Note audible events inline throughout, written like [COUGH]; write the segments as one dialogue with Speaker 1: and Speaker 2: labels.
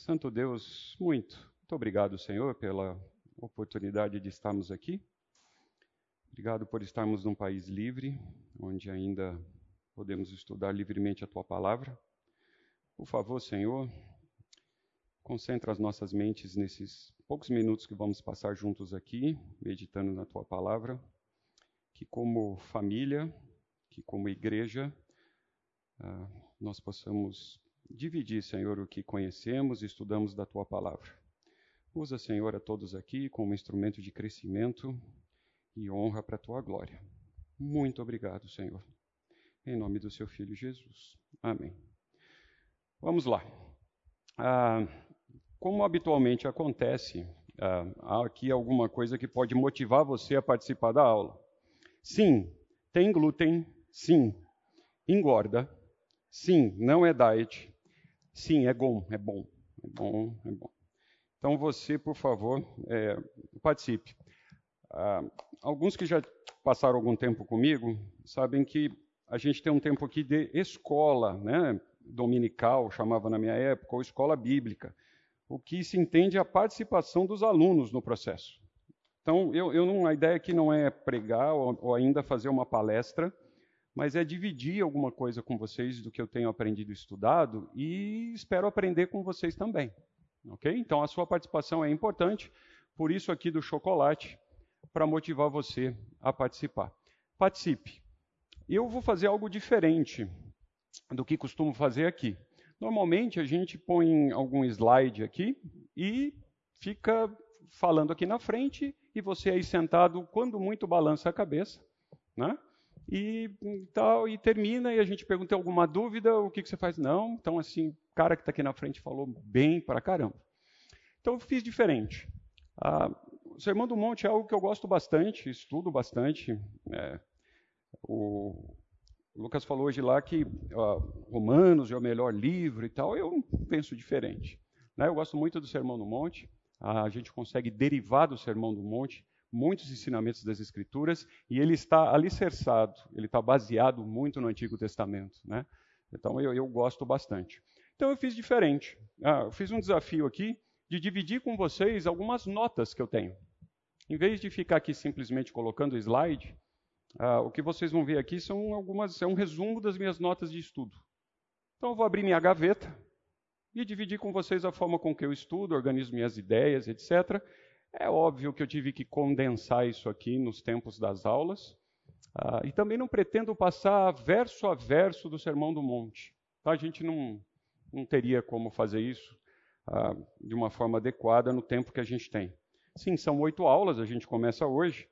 Speaker 1: Santo Deus, muito, muito obrigado, Senhor, pela oportunidade de estarmos aqui. Obrigado por estarmos num país livre, onde ainda podemos estudar livremente a tua palavra. Por favor, Senhor, concentra as nossas mentes nesses poucos minutos que vamos passar juntos aqui, meditando na tua palavra. Que, como família, que, como igreja, uh, nós possamos dividir, Senhor, o que conhecemos e estudamos da tua palavra. Usa, Senhor, a todos aqui como instrumento de crescimento e honra para a tua glória. Muito obrigado, Senhor. Em nome do seu filho Jesus. Amém. Vamos lá. Ah, como habitualmente acontece, ah, há aqui alguma coisa que pode motivar você a participar da aula. Sim, tem glúten. Sim, engorda. Sim, não é diet. Sim, é bom, é bom, é bom, é bom. Então você, por favor, é, participe. Ah, alguns que já passaram algum tempo comigo sabem que a gente tem um tempo aqui de escola, né? Dominical, chamava na minha época, ou escola bíblica. O que se entende é a participação dos alunos no processo. Então, eu, eu não, a ideia aqui não é pregar ou, ou ainda fazer uma palestra, mas é dividir alguma coisa com vocês do que eu tenho aprendido e estudado e espero aprender com vocês também. Ok? Então a sua participação é importante, por isso aqui do chocolate, para motivar você a participar. Participe. Eu vou fazer algo diferente do que costumo fazer aqui. Normalmente a gente põe algum slide aqui e fica falando aqui na frente e você aí sentado, quando muito balança a cabeça, né? E tal, e termina, e a gente pergunta alguma dúvida, o que, que você faz? Não, então assim, o cara que está aqui na frente falou bem para caramba. Então eu fiz diferente. Ah, o Sermão do Monte é algo que eu gosto bastante, estudo bastante. É, o Lucas falou hoje lá que Romanos é o melhor livro e tal, eu penso diferente. Né? Eu gosto muito do Sermão do Monte, a gente consegue derivar do Sermão do Monte muitos ensinamentos das Escrituras e ele está alicerçado, ele está baseado muito no Antigo Testamento. Né? Então eu, eu gosto bastante. Então eu fiz diferente. Ah, eu fiz um desafio aqui de dividir com vocês algumas notas que eu tenho. Em vez de ficar aqui simplesmente colocando slide, ah, o que vocês vão ver aqui são algumas, é um resumo das minhas notas de estudo. Então eu vou abrir minha gaveta e dividir com vocês a forma com que eu estudo, organizo minhas ideias, etc. É óbvio que eu tive que condensar isso aqui nos tempos das aulas. Uh, e também não pretendo passar verso a verso do Sermão do Monte. Tá? A gente não, não teria como fazer isso uh, de uma forma adequada no tempo que a gente tem. Sim, são oito aulas, a gente começa hoje,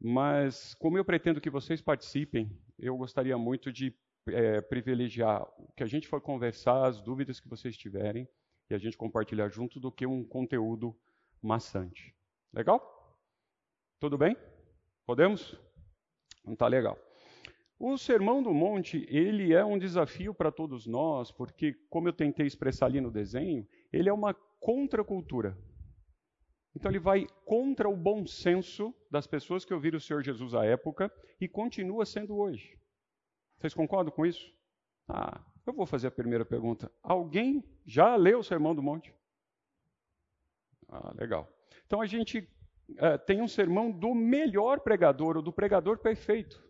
Speaker 1: mas como eu pretendo que vocês participem, eu gostaria muito de é, privilegiar o que a gente for conversar, as dúvidas que vocês tiverem, e a gente compartilhar junto, do que um conteúdo maçante. Legal? Tudo bem? Podemos? Não está legal. O Sermão do Monte, ele é um desafio para todos nós, porque, como eu tentei expressar ali no desenho, ele é uma contracultura. Então ele vai contra o bom senso das pessoas que ouviram o Senhor Jesus à época e continua sendo hoje. Vocês concordam com isso? Ah, eu vou fazer a primeira pergunta. Alguém já leu o Sermão do Monte? Ah, legal. Então a gente uh, tem um sermão do melhor pregador, ou do pregador perfeito.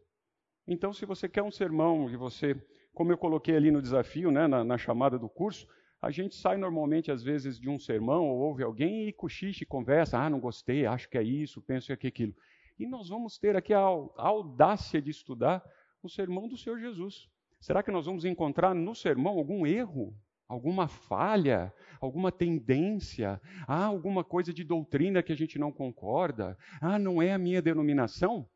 Speaker 1: Então, se você quer um sermão e você, como eu coloquei ali no desafio, né, na, na chamada do curso, a gente sai normalmente, às vezes, de um sermão ou ouve alguém e cochicha e conversa. Ah, não gostei, acho que é isso, penso que é aquilo. E nós vamos ter aqui a, a audácia de estudar o sermão do Senhor Jesus. Será que nós vamos encontrar no sermão algum erro? Alguma falha, alguma tendência, há alguma coisa de doutrina que a gente não concorda, ah, não é a minha denominação?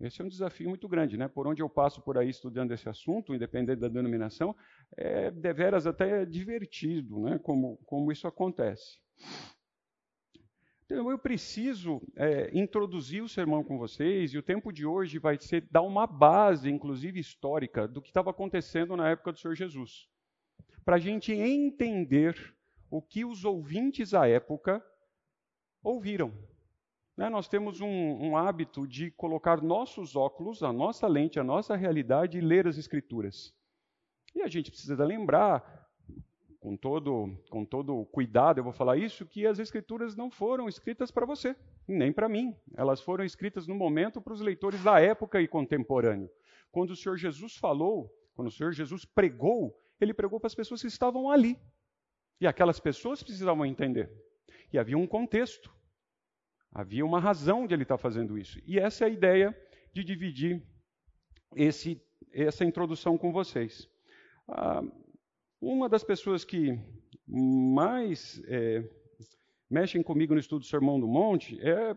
Speaker 1: Esse é um desafio muito grande, né? Por onde eu passo por aí estudando esse assunto, independente da denominação, é deveras até divertido, né? Como, como isso acontece. Então, eu preciso é, introduzir o sermão com vocês, e o tempo de hoje vai ser dar uma base, inclusive histórica, do que estava acontecendo na época do Senhor Jesus para a gente entender o que os ouvintes à época ouviram. Né? Nós temos um, um hábito de colocar nossos óculos, a nossa lente, a nossa realidade e ler as Escrituras. E a gente precisa lembrar com todo, com todo cuidado, eu vou falar isso, que as escrituras não foram escritas para você, nem para mim. Elas foram escritas no momento para os leitores da época e contemporâneo. Quando o Senhor Jesus falou, quando o Senhor Jesus pregou, ele pregou para as pessoas que estavam ali. E aquelas pessoas precisavam entender. E havia um contexto. Havia uma razão de ele estar fazendo isso. E essa é a ideia de dividir esse, essa introdução com vocês. Ah, uma das pessoas que mais é, mexem comigo no estudo do Sermão do Monte é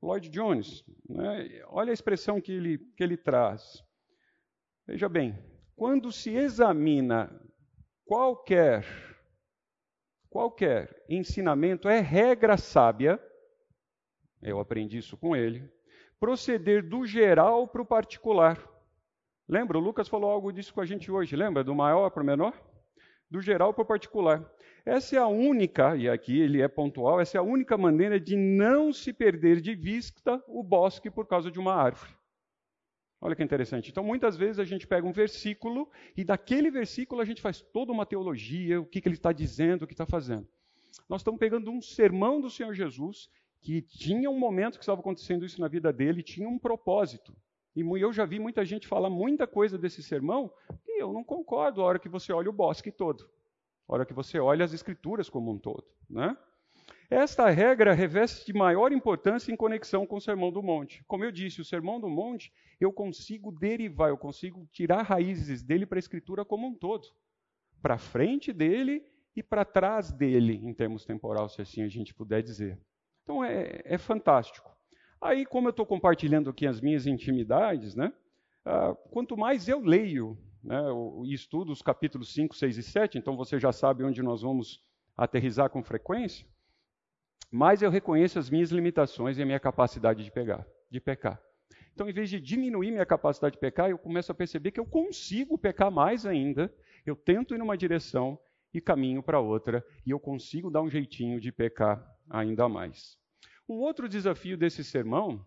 Speaker 1: Lloyd Jones. Né? Olha a expressão que ele, que ele traz. Veja bem, quando se examina qualquer qualquer ensinamento é regra sábia, eu aprendi isso com ele, proceder do geral para o particular. Lembra? O Lucas falou algo disso com a gente hoje, lembra? Do maior para o menor? Do geral para o particular. Essa é a única, e aqui ele é pontual, essa é a única maneira de não se perder de vista o bosque por causa de uma árvore. Olha que interessante. Então, muitas vezes a gente pega um versículo e daquele versículo a gente faz toda uma teologia, o que, que ele está dizendo, o que está fazendo. Nós estamos pegando um sermão do Senhor Jesus que tinha um momento que estava acontecendo isso na vida dele, tinha um propósito. E eu já vi muita gente falar muita coisa desse sermão e eu não concordo a hora que você olha o bosque todo, a hora que você olha as escrituras como um todo. Né? Esta regra reveste de maior importância em conexão com o Sermão do Monte. Como eu disse, o Sermão do Monte eu consigo derivar, eu consigo tirar raízes dele para a Escritura como um todo, para frente dele e para trás dele, em termos temporal, se assim a gente puder dizer. Então é, é fantástico. Aí, como eu estou compartilhando aqui as minhas intimidades, né, ah, quanto mais eu leio né, e estudo os capítulos 5, 6 e 7, então você já sabe onde nós vamos aterrizar com frequência, mais eu reconheço as minhas limitações e a minha capacidade de pegar, de pecar. Então, em vez de diminuir minha capacidade de pecar, eu começo a perceber que eu consigo pecar mais ainda. Eu tento ir numa direção e caminho para outra, e eu consigo dar um jeitinho de pecar ainda mais. Um outro desafio desse sermão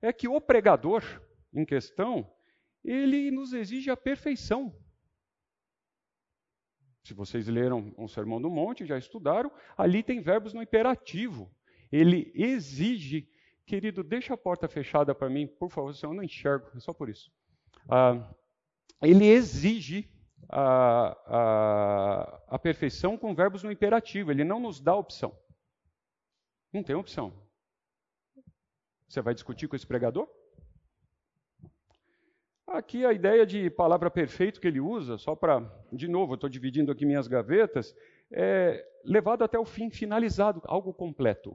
Speaker 1: é que o pregador em questão, ele nos exige a perfeição. Se vocês leram um Sermão do Monte, já estudaram, ali tem verbos no imperativo. Ele exige, querido, deixa a porta fechada para mim, por favor, senão eu não enxergo, é só por isso. Ah, ele exige a, a, a perfeição com verbos no imperativo, ele não nos dá opção. Não tem opção. Você vai discutir com esse pregador? Aqui a ideia de palavra perfeito que ele usa, só para, de novo, estou dividindo aqui minhas gavetas, é levado até o fim, finalizado, algo completo.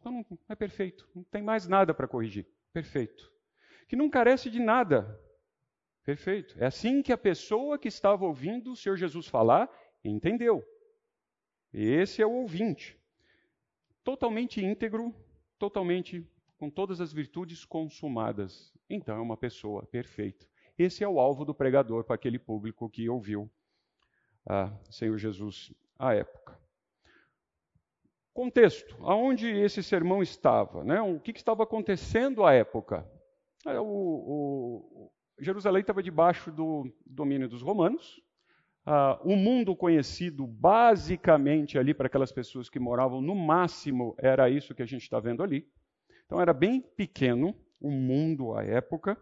Speaker 1: Então não é perfeito, não tem mais nada para corrigir. Perfeito. Que não carece de nada. Perfeito. É assim que a pessoa que estava ouvindo o Senhor Jesus falar entendeu. Esse é o ouvinte. Totalmente íntegro, totalmente com todas as virtudes consumadas. Então é uma pessoa perfeita. Esse é o alvo do pregador para aquele público que ouviu ah, Senhor Jesus à época. Contexto: aonde esse sermão estava? Né? O que, que estava acontecendo à época? É, o, o, Jerusalém estava debaixo do domínio dos romanos. Ah, o mundo conhecido, basicamente, ali para aquelas pessoas que moravam, no máximo, era isso que a gente está vendo ali. Então era bem pequeno o mundo à época.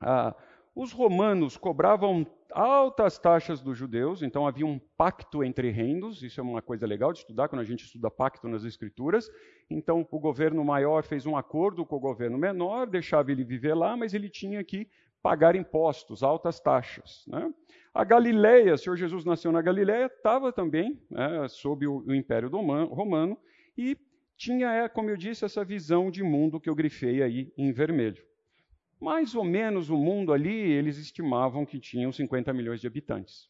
Speaker 1: Ah, os romanos cobravam altas taxas dos judeus, então havia um pacto entre reinos, isso é uma coisa legal de estudar quando a gente estuda pacto nas escrituras. Então o governo maior fez um acordo com o governo menor, deixava ele viver lá, mas ele tinha que pagar impostos, altas taxas. Né? A Galileia, o Senhor Jesus nasceu na Galileia, estava também né, sob o, Império Romano e tinha, é, como eu disse, essa visão de mundo que eu grifei aí em vermelho. Mais ou menos o mundo ali, eles estimavam que tinham 50 milhões de habitantes.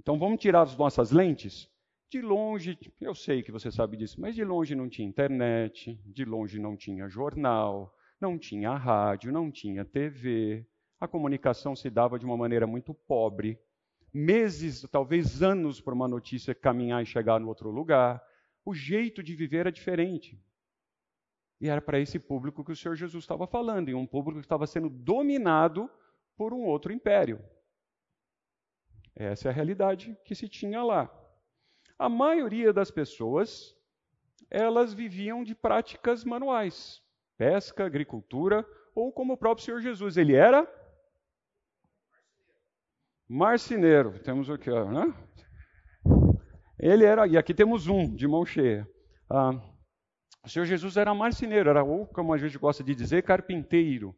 Speaker 1: Então vamos tirar as nossas lentes? De longe, eu sei que você sabe disso, mas de longe não tinha internet, de longe não tinha jornal, não tinha rádio, não tinha TV. A comunicação se dava de uma maneira muito pobre. Meses, talvez anos, para uma notícia caminhar e chegar no outro lugar o jeito de viver era diferente. E era para esse público que o Senhor Jesus estava falando, e um público que estava sendo dominado por um outro império. Essa é a realidade que se tinha lá. A maioria das pessoas, elas viviam de práticas manuais, pesca, agricultura, ou como o próprio Senhor Jesus, ele era marceneiro. Temos o que, né? Ele era, e aqui temos um de mão cheia. Ah, o Senhor Jesus era marceneiro, era ou, como a gente gosta de dizer, carpinteiro.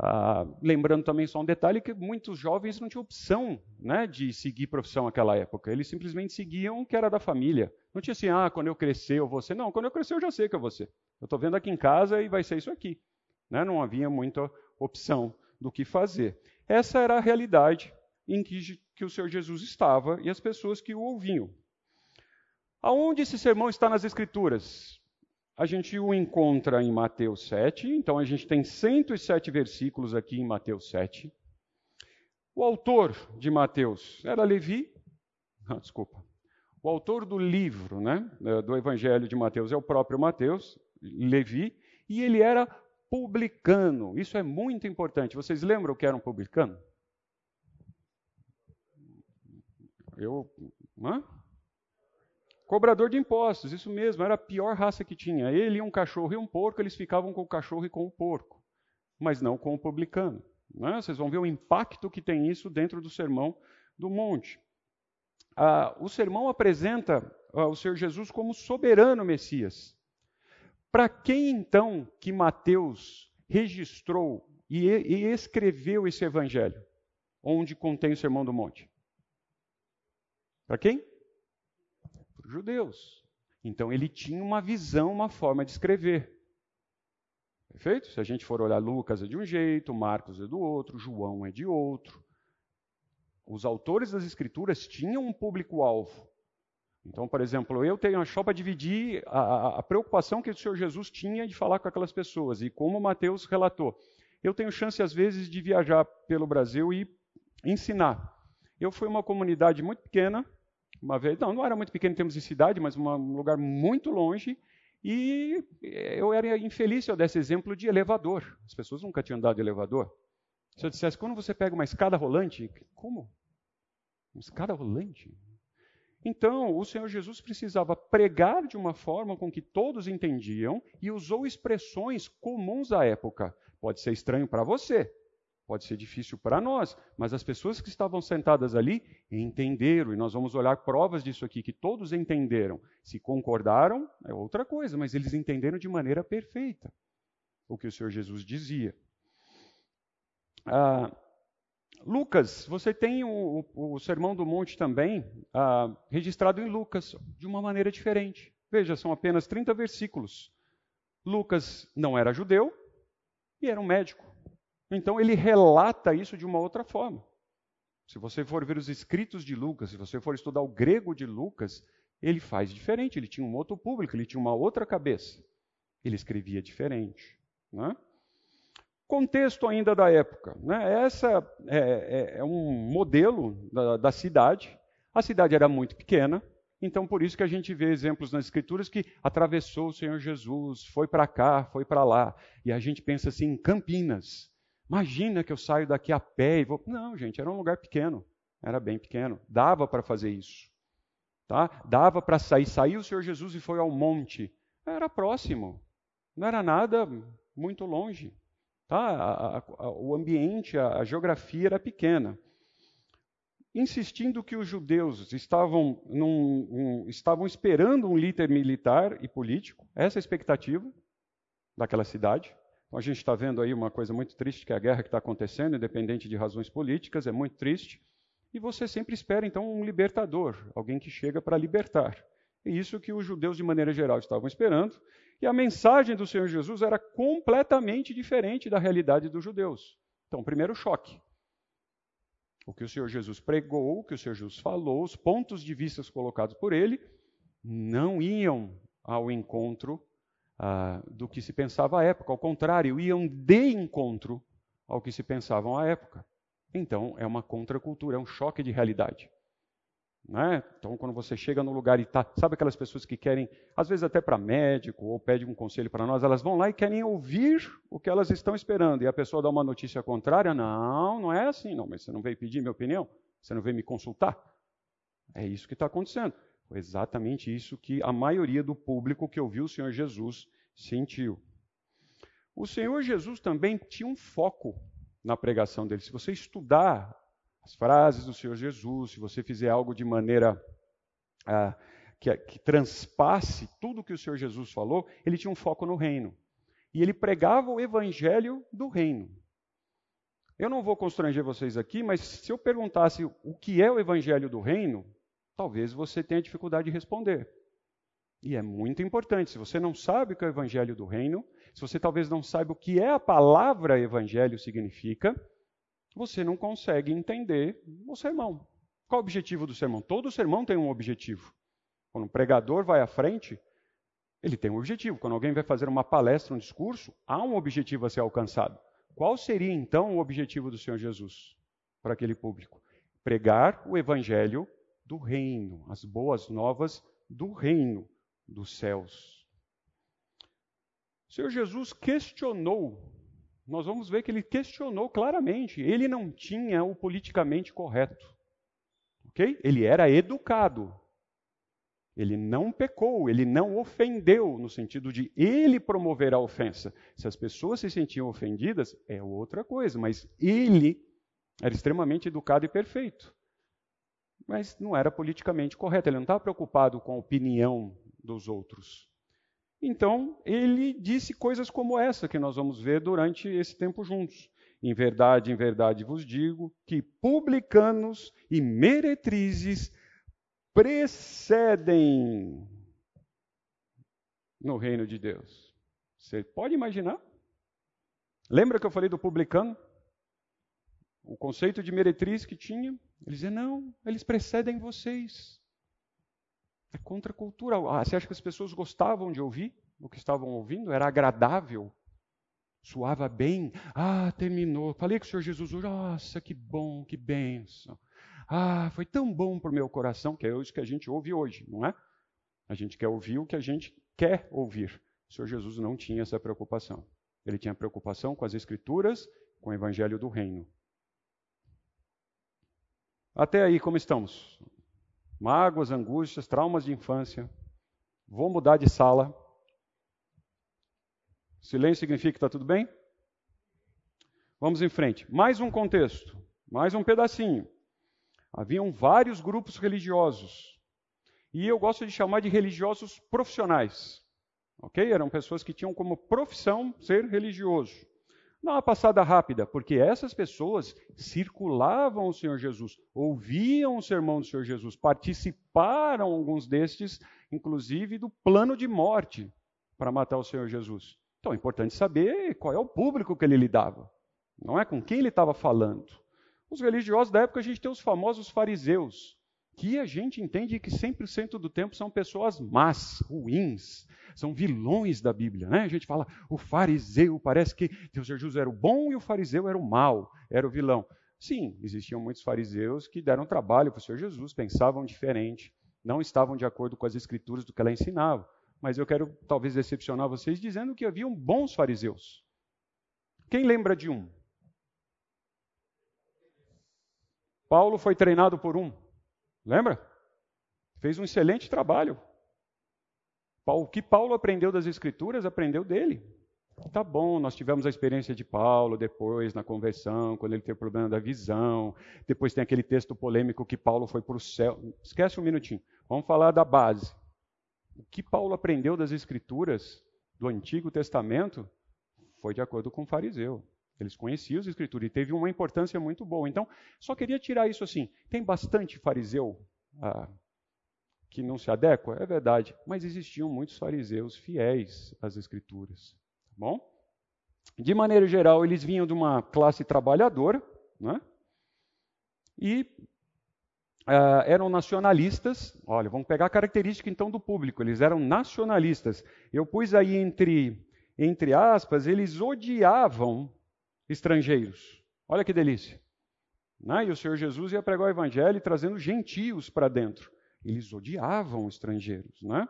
Speaker 1: Ah, lembrando também só um detalhe que muitos jovens não tinham opção né, de seguir profissão naquela época. Eles simplesmente seguiam o que era da família. Não tinha assim, ah, quando eu crescer eu vou ser. Não, quando eu crescer eu já sei que eu vou ser. Eu estou vendo aqui em casa e vai ser isso aqui. Né? Não havia muita opção do que fazer. Essa era a realidade em que, que o Senhor Jesus estava e as pessoas que o ouviam. Aonde esse sermão está nas Escrituras? A gente o encontra em Mateus 7, então a gente tem 107 versículos aqui em Mateus 7. O autor de Mateus era Levi, ah, desculpa. O autor do livro, né, do Evangelho de Mateus é o próprio Mateus, Levi, e ele era publicano. Isso é muito importante. Vocês lembram que era um publicano? Eu, hã? Cobrador de impostos, isso mesmo, era a pior raça que tinha. Ele, um cachorro e um porco, eles ficavam com o cachorro e com o porco, mas não com o publicano. Né? Vocês vão ver o impacto que tem isso dentro do sermão do monte. Ah, o sermão apresenta ah, o Senhor Jesus como soberano Messias. Para quem então que Mateus registrou e, e escreveu esse evangelho, onde contém o sermão do monte? Para quem? Judeus. Então ele tinha uma visão, uma forma de escrever. Perfeito? Se a gente for olhar Lucas é de um jeito, Marcos é do outro, João é de outro. Os autores das escrituras tinham um público-alvo. Então, por exemplo, eu tenho só para dividir a, a, preocupação que o Senhor Jesus tinha de falar com aquelas pessoas e como Mateus relatou. Eu tenho chance, às vezes, de viajar pelo Brasil e ensinar. Eu fui uma comunidade muito pequena, uma vez, não, não era muito pequeno em termos de cidade, mas uma, um lugar muito longe, e eu era infeliz se eu desse exemplo de elevador. As pessoas nunca tinham andado de elevador. Se eu dissesse, quando você pega uma escada rolante, como? Uma escada rolante? Então, o Senhor Jesus precisava pregar de uma forma com que todos entendiam e usou expressões comuns à época. Pode ser estranho para você, Pode ser difícil para nós, mas as pessoas que estavam sentadas ali entenderam, e nós vamos olhar provas disso aqui, que todos entenderam. Se concordaram, é outra coisa, mas eles entenderam de maneira perfeita o que o Senhor Jesus dizia. Ah, Lucas, você tem o, o, Sermão do Monte também ah, registrado em Lucas, de uma maneira diferente. Veja, são apenas 30 versículos. Lucas não era judeu e era um médico. Então ele relata isso de uma outra forma. Se você for ver os escritos de Lucas, se você for estudar o grego de Lucas, ele faz diferente. Ele tinha um outro público, ele tinha uma outra cabeça. Ele escrevia diferente. Né? Contexto ainda da época. Né? Essa é, é, é um modelo da, da cidade. A cidade era muito pequena, então, por isso que a gente vê exemplos nas Escrituras que atravessou o Senhor Jesus, foi para cá, foi para lá. E a gente pensa assim, em Campinas. Imagina que eu saio daqui a pé e vou. Não, gente, era um lugar pequeno. Era bem pequeno. Dava para fazer isso. Tá? Dava para sair. Saiu o Senhor Jesus e foi ao monte. Era próximo. Não era nada muito longe. Tá? A, a, a, o ambiente, a, geografia era pequena. Insistindo que os judeus estavam, num, um, estavam esperando um líder militar e político, essa é a expectativa daquela cidade. Então, a gente está vendo aí uma coisa muito triste, que é a guerra que está acontecendo, independente de razões políticas, é muito triste. E você sempre espera, então, um libertador, alguém que chega para libertar. É isso que os judeus, de maneira geral, estavam esperando. E a mensagem do Senhor Jesus era completamente diferente da realidade dos judeus. Então, primeiro choque. O que o Senhor Jesus pregou, o que o Senhor Jesus falou, os pontos de vista colocados por ele, não iam ao encontro ah, do que se pensava à época. Ao contrário, iam de encontro ao que se pensavam à época. Então, é uma contracultura, é um choque de realidade. Né? Então, quando você chega no lugar e está, sabe aquelas pessoas que querem, às vezes até para médico ou pedem um conselho para nós, elas vão lá e querem ouvir o que elas estão esperando. E a pessoa dá uma notícia contrária, não, não é assim, não, mas você não veio pedir minha opinião? Você não veio me consultar? É isso que está acontecendo. Foi exatamente isso que a maioria do público que ouviu o Senhor Jesus sentiu. O Senhor Jesus também tinha um foco na pregação dele. Se você estudar as frases do Senhor Jesus, se você fizer algo de maneira ah, que, que transpasse tudo que o Senhor Jesus falou, ele tinha um foco no reino. E ele pregava o evangelho do reino. Eu não vou constranger vocês aqui, mas se eu perguntasse o que é o evangelho do reino, talvez você tenha dificuldade de responder. E é muito importante. Se você não sabe o que é o evangelho do reino, se você talvez não saiba o que é a palavra evangelho significa, você não consegue entender o sermão. Qual o objetivo do sermão? Todo sermão tem um objetivo. Quando um pregador vai à frente, ele tem um objetivo. Quando alguém vai fazer uma palestra, um discurso, há um objetivo a ser alcançado. Qual seria então o objetivo do Senhor Jesus para aquele público? Pregar o evangelho do reino, as boas novas do reino dos céus. O Senhor Jesus questionou, nós vamos ver que ele questionou claramente, ele não tinha o politicamente correto. Ok? Ele era educado, ele não pecou, ele não ofendeu, no sentido de ele promover a ofensa. Se as pessoas se sentiam ofendidas, é outra coisa, mas ele era extremamente educado e perfeito. Mas não era politicamente correto, ele não estava preocupado com a opinião dos outros. Então, ele disse coisas como essa que nós vamos ver durante esse tempo juntos. Em verdade, em verdade vos digo que publicanos e meretrizes precedem no reino de Deus. Você pode imaginar? Lembra que eu falei do publicano? O conceito de meretriz que tinha? Ele dizia: não, eles precedem vocês. É contracultural. Ah, você acha que as pessoas gostavam de ouvir o que estavam ouvindo? Era agradável? Suava bem? Ah, terminou. Falei com o Senhor Jesus Nossa, que bom, que benção. Ah, foi tão bom para o meu coração, que é isso que a gente ouve hoje, não é? A gente quer ouvir o que a gente quer ouvir. O Senhor Jesus não tinha essa preocupação. Ele tinha preocupação com as Escrituras, com o Evangelho do Reino. Até aí, como estamos? Mágoas, angústias, traumas de infância. Vou mudar de sala. Silêncio significa que está tudo bem? Vamos em frente. Mais um contexto, mais um pedacinho. Haviam vários grupos religiosos. E eu gosto de chamar de religiosos profissionais. Ok? Eram pessoas que tinham como profissão ser religioso. Dá uma passada rápida, porque essas pessoas circulavam o Senhor Jesus, ouviam o sermão do Senhor Jesus, participaram, alguns destes, inclusive, do plano de morte para matar o Senhor Jesus. Então é importante saber qual é o público que ele lidava, não é com quem ele estava falando. Os religiosos da época, a gente tem os famosos fariseus, que a gente entende que 100% do tempo são pessoas más, ruins, são vilões da Bíblia. Né? A gente fala, o fariseu, parece que Deus Jesus era o bom e o fariseu era o mal, era o vilão. Sim, existiam muitos fariseus que deram trabalho para o Senhor Jesus, pensavam diferente, não estavam de acordo com as escrituras do que ela ensinava. Mas eu quero talvez decepcionar vocês dizendo que haviam bons fariseus. Quem lembra de um? Paulo foi treinado por um, lembra? Fez um excelente trabalho. O que Paulo aprendeu das Escrituras, aprendeu dele. Tá bom, nós tivemos a experiência de Paulo depois na conversão, quando ele teve problema da visão. Depois tem aquele texto polêmico que Paulo foi para o céu. Esquece um minutinho. Vamos falar da base. O que Paulo aprendeu das Escrituras do Antigo Testamento foi de acordo com o fariseu. Eles conheciam as escrituras e teve uma importância muito boa. Então, só queria tirar isso assim. Tem bastante fariseu ah, que não se adequa? É verdade. Mas existiam muitos fariseus fiéis às escrituras. Tá bom? De maneira geral, eles vinham de uma classe trabalhadora, né? E Uh, eram nacionalistas. Olha, vamos pegar a característica então do público. Eles eram nacionalistas. Eu pus aí entre, entre aspas, eles odiavam estrangeiros. Olha que delícia. Né? E o Senhor Jesus ia pregar o evangelho trazendo gentios para dentro. Eles odiavam estrangeiros. Né?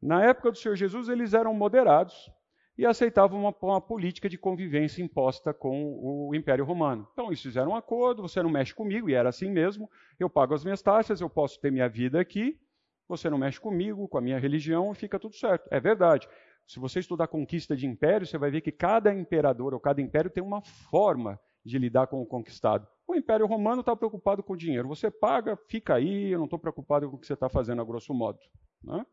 Speaker 1: Na época do Senhor Jesus, eles eram moderados e aceitavam uma, uma, política de convivência imposta com o Império Romano. Então, eles fizeram um acordo: você não mexe comigo, e era assim mesmo. Eu pago as minhas taxas, eu posso ter minha vida aqui, você não mexe comigo, com a minha religião, e fica tudo certo. É verdade. Se você estudar conquista de império, você vai ver que cada imperador ou cada império tem uma forma de lidar com o conquistado. O Império Romano está preocupado com o dinheiro. Você paga, fica aí, eu não estou preocupado com o que você está fazendo, a grosso modo. Né?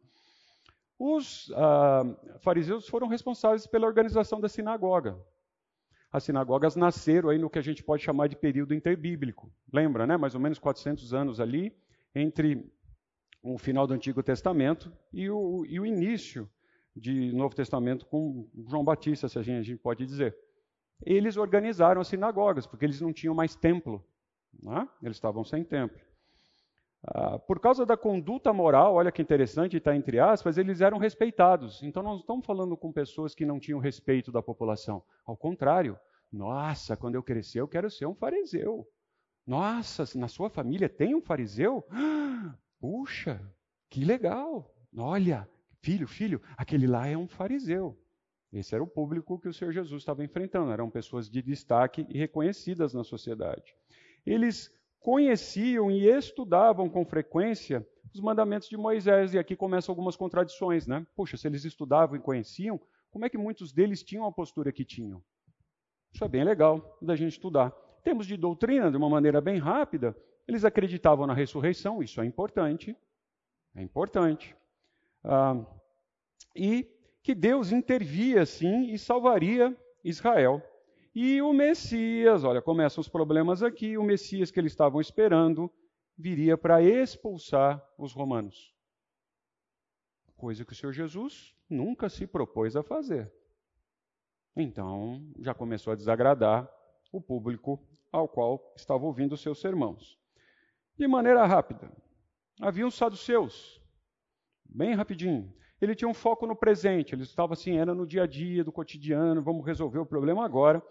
Speaker 1: Os ah, fariseus foram responsáveis pela organização da sinagoga. As sinagogas nasceram aí no que a gente pode chamar de período interbíblico. Lembra, né? Mais ou menos 400 anos ali entre o final do Antigo Testamento e o, e o início de Novo Testamento com João Batista, se a gente, a gente pode dizer eles organizaram as sinagogas, porque eles não tinham mais templo. Né? Eles estavam sem templo. Ah, por causa da conduta moral, olha que interessante, está entre aspas, eles eram respeitados. Então, nós não estamos falando com pessoas que não tinham respeito da população. Ao contrário, nossa, quando eu crescer, eu quero ser um fariseu. Nossa, na sua família tem um fariseu? Puxa, que legal. Olha, filho, filho, aquele lá é um fariseu. Esse era o público que o Senhor Jesus estava enfrentando, eram pessoas de destaque e reconhecidas na sociedade. Eles conheciam e estudavam com frequência os mandamentos de Moisés, e aqui começam algumas contradições, né? Puxa, se eles estudavam e conheciam, como é que muitos deles tinham a postura que tinham? Isso é bem legal da gente estudar. Temos de doutrina, de uma maneira bem rápida, eles acreditavam na ressurreição, isso é importante, é importante. Ah, e que Deus intervia sim e salvaria Israel. E o Messias, olha, começam os problemas aqui, o Messias que eles estavam esperando viria para expulsar os romanos. Coisa que o Senhor Jesus nunca se propôs a fazer. Então, já começou a desagradar o público ao qual estava ouvindo os seus sermãos. De maneira rápida, havia os saduceus, bem rapidinho ele tinha um foco no presente, ele estava assim, era no dia a dia, do cotidiano, vamos resolver o problema agora.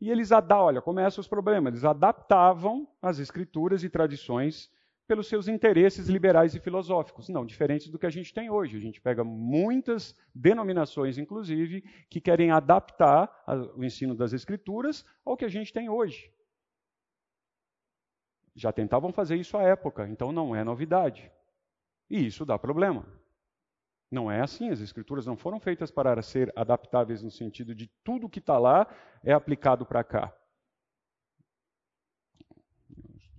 Speaker 1: E eles, olha, começam os problemas, eles adaptavam as escrituras e tradições pelos seus interesses liberais e filosóficos, não diferentes do que a gente tem hoje. A gente pega muitas denominações, inclusive, que querem adaptar o ensino das escrituras ao que a gente tem hoje. Já tentavam fazer isso à época, então não é novidade. E isso dá problema. Não é assim, as escrituras não foram feitas para ser adaptáveis no sentido de tudo que está lá é aplicado para cá.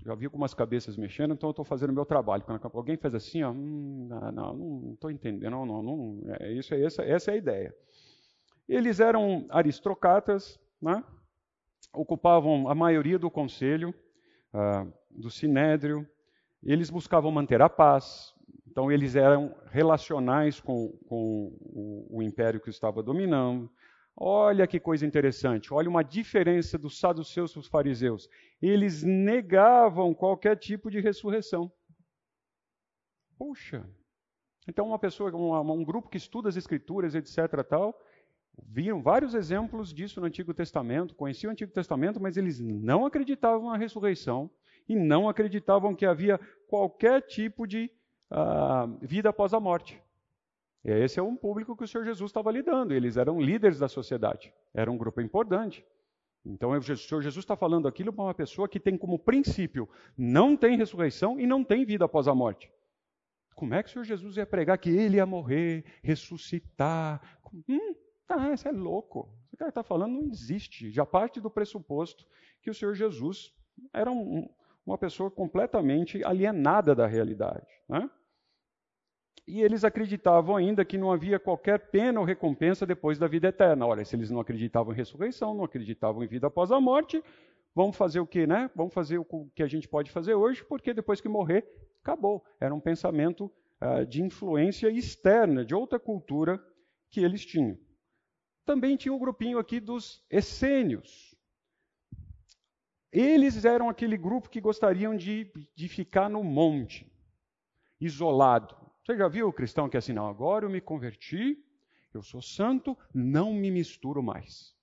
Speaker 1: Já vi algumas cabeças mexendo, então eu estou fazendo o meu trabalho. Quando alguém faz assim, ó, hum, não, não estou entendendo, não, não, não, é, isso é essa, essa é a ideia. Eles eram aristocratas, né? ocupavam a maioria do conselho, uh, do sinédrio, eles buscavam manter a paz, então, eles eram relacionais com, com o, o, império que estava dominando. Olha que coisa interessante, olha uma diferença dos saduceus para os fariseus. Eles negavam qualquer tipo de ressurreição. Puxa! Então, uma pessoa, um, um grupo que estuda as escrituras, etc., tal, viram vários exemplos disso no Antigo Testamento, conheciam o Antigo Testamento, mas eles não acreditavam na ressurreição e não acreditavam que havia qualquer tipo de vida após a morte. E esse é um público que o Senhor Jesus estava lidando. Eles eram líderes da sociedade, era um grupo importante. Então o Senhor Jesus está falando aquilo para uma pessoa que tem como princípio não tem ressurreição e não tem vida após a morte. Como é que o Senhor Jesus ia pregar que ele ia morrer, ressuscitar? Hum, tá, isso é louco. O ele está falando não existe. Já parte do pressuposto que o Senhor Jesus era um, uma pessoa completamente alienada da realidade. Né? E eles acreditavam ainda que não havia qualquer pena ou recompensa depois da vida eterna. Ora, se eles não acreditavam em ressurreição, não acreditavam em vida após a morte, vamos fazer o que, né? Vamos fazer o que a gente pode fazer hoje, porque depois que morrer, acabou. Era um pensamento uh, de influência externa, de outra cultura que eles tinham. Também tinha um grupinho aqui dos essênios. Eles eram aquele grupo que gostariam de, de ficar no monte, isolado. Você já viu o cristão que é assim, não, agora eu me converti, eu sou santo, não me misturo mais.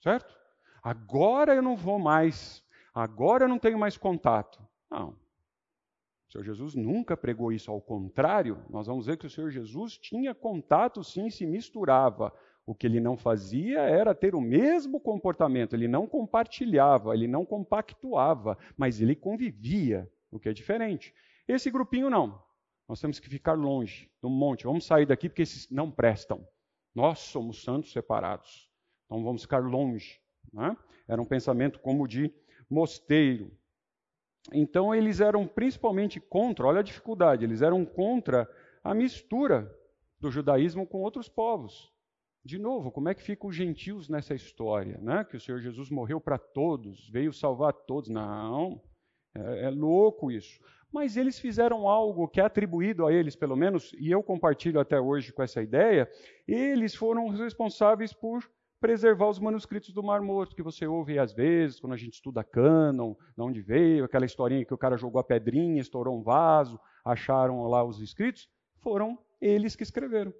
Speaker 1: Certo? Agora eu não vou mais, agora eu não tenho mais contato. Não. O Senhor Jesus nunca pregou isso, ao contrário, nós vamos ver que o Senhor Jesus tinha contato sim, se misturava. O que ele não fazia era ter o mesmo comportamento, ele não compartilhava, ele não compactuava, mas ele convivia, o que é diferente. Esse grupinho não. Nós temos que ficar longe do monte. Vamos sair daqui porque esses não prestam. Nós somos santos separados. Então vamos ficar longe. Né? Era um pensamento como de mosteiro. Então eles eram principalmente contra, olha a dificuldade, eles eram contra a mistura do judaísmo com outros povos. De novo, como é que ficam os gentios nessa história? Né? Que o Senhor Jesus morreu para todos, veio salvar todos. Não, é, é louco isso. Mas eles fizeram algo que é atribuído a eles, pelo menos, e eu compartilho até hoje com essa ideia. Eles foram responsáveis por preservar os manuscritos do Mar Morto, que você ouve às vezes, quando a gente estuda cânon, de onde veio, aquela historinha que o cara jogou a pedrinha, estourou um vaso, acharam lá os escritos, foram eles que escreveram.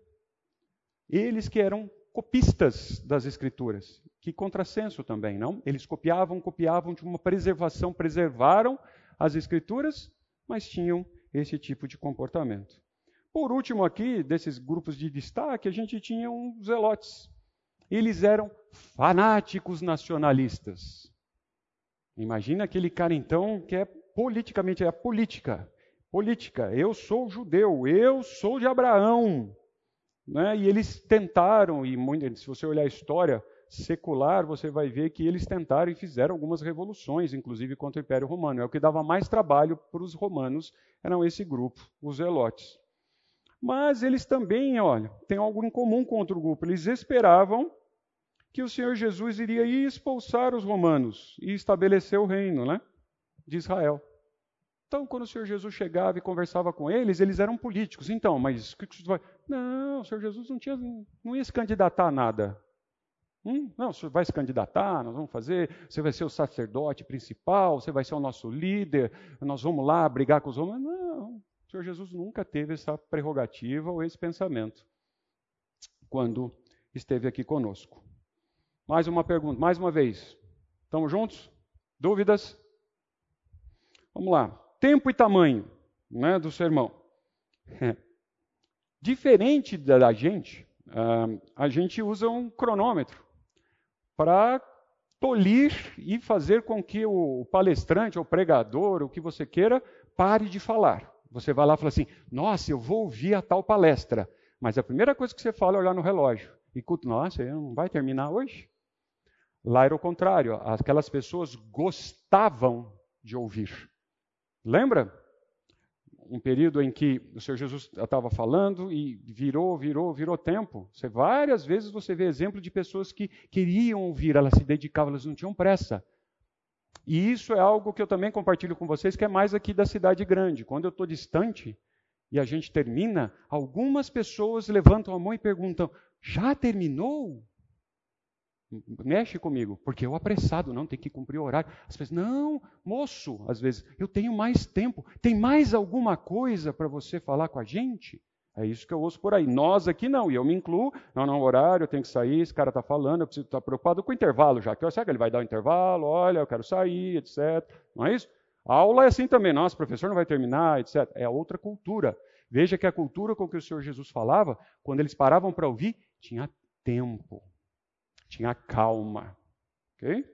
Speaker 1: Eles que eram copistas das escrituras. Que contrassenso também, não? Eles copiavam, copiavam de uma preservação, preservaram as escrituras, mas tinham esse tipo de comportamento. Por último aqui, desses grupos de destaque, a gente tinha os zelotes. Eles eram fanáticos nacionalistas. Imagina aquele cara então que é politicamente é a política política. Eu sou judeu, eu sou de Abraão. Né? E eles tentaram, e muito, se você olhar a história secular, você vai ver que eles tentaram e fizeram algumas revoluções, inclusive contra o Império Romano. É o que dava mais trabalho para os romanos, eram esse grupo, os zelotes. Mas eles também, olha, têm algo em comum com outro grupo. Eles esperavam que o Senhor Jesus iria expulsar os romanos e estabelecer o reino né, de Israel. Então, quando o Senhor Jesus chegava e conversava com eles, eles eram políticos. Então, mas o que você vai. Não, o Senhor Jesus não, tinha, não ia se candidatar a nada. Hum? Não, senhor vai se candidatar, nós vamos fazer, você vai ser o sacerdote principal, você vai ser o nosso líder, nós vamos lá brigar com os homens. Não, o Senhor Jesus nunca teve essa prerrogativa ou esse pensamento quando esteve aqui conosco. Mais uma pergunta, mais uma vez. Estamos juntos? Dúvidas? Vamos lá tempo e tamanho né, do sermão. Diferente da gente, uh, a gente usa um cronômetro para tolir e fazer com que o palestrante, ou pregador, o que você queira, pare de falar. Você vai lá e fala assim: Nossa, eu vou ouvir a tal palestra. Mas a primeira coisa que você fala é olhar no relógio. E, nossa, não vai terminar hoje? Lá era o contrário. Aquelas pessoas gostavam de ouvir. Lembra? Um período em que o Senhor Jesus estava falando e virou, virou, virou tempo. Você, várias vezes você vê exemplo de pessoas que queriam ouvir, elas se dedicavam, elas não tinham pressa. E isso é algo que eu também compartilho com vocês, que é mais aqui da cidade grande. Quando eu estou distante e a gente termina, algumas pessoas levantam a mão e perguntam: já terminou? Mexe comigo, porque eu apressado, não, tem que cumprir o horário. As pessoas, não, moço, às vezes, eu tenho mais tempo, tem mais alguma coisa para você falar com a gente? É isso que eu ouço por aí. Nós aqui não, e eu me incluo, não, não, horário, eu tenho que sair, esse cara está falando, eu preciso estar preocupado com o intervalo já. Que será que ele vai dar o um intervalo? Olha, eu quero sair, etc. Não é isso? A aula é assim também, nossa, o professor não vai terminar, etc. É outra cultura. Veja que a cultura com que o Senhor Jesus falava, quando eles paravam para ouvir, tinha tempo tinha calma. ok?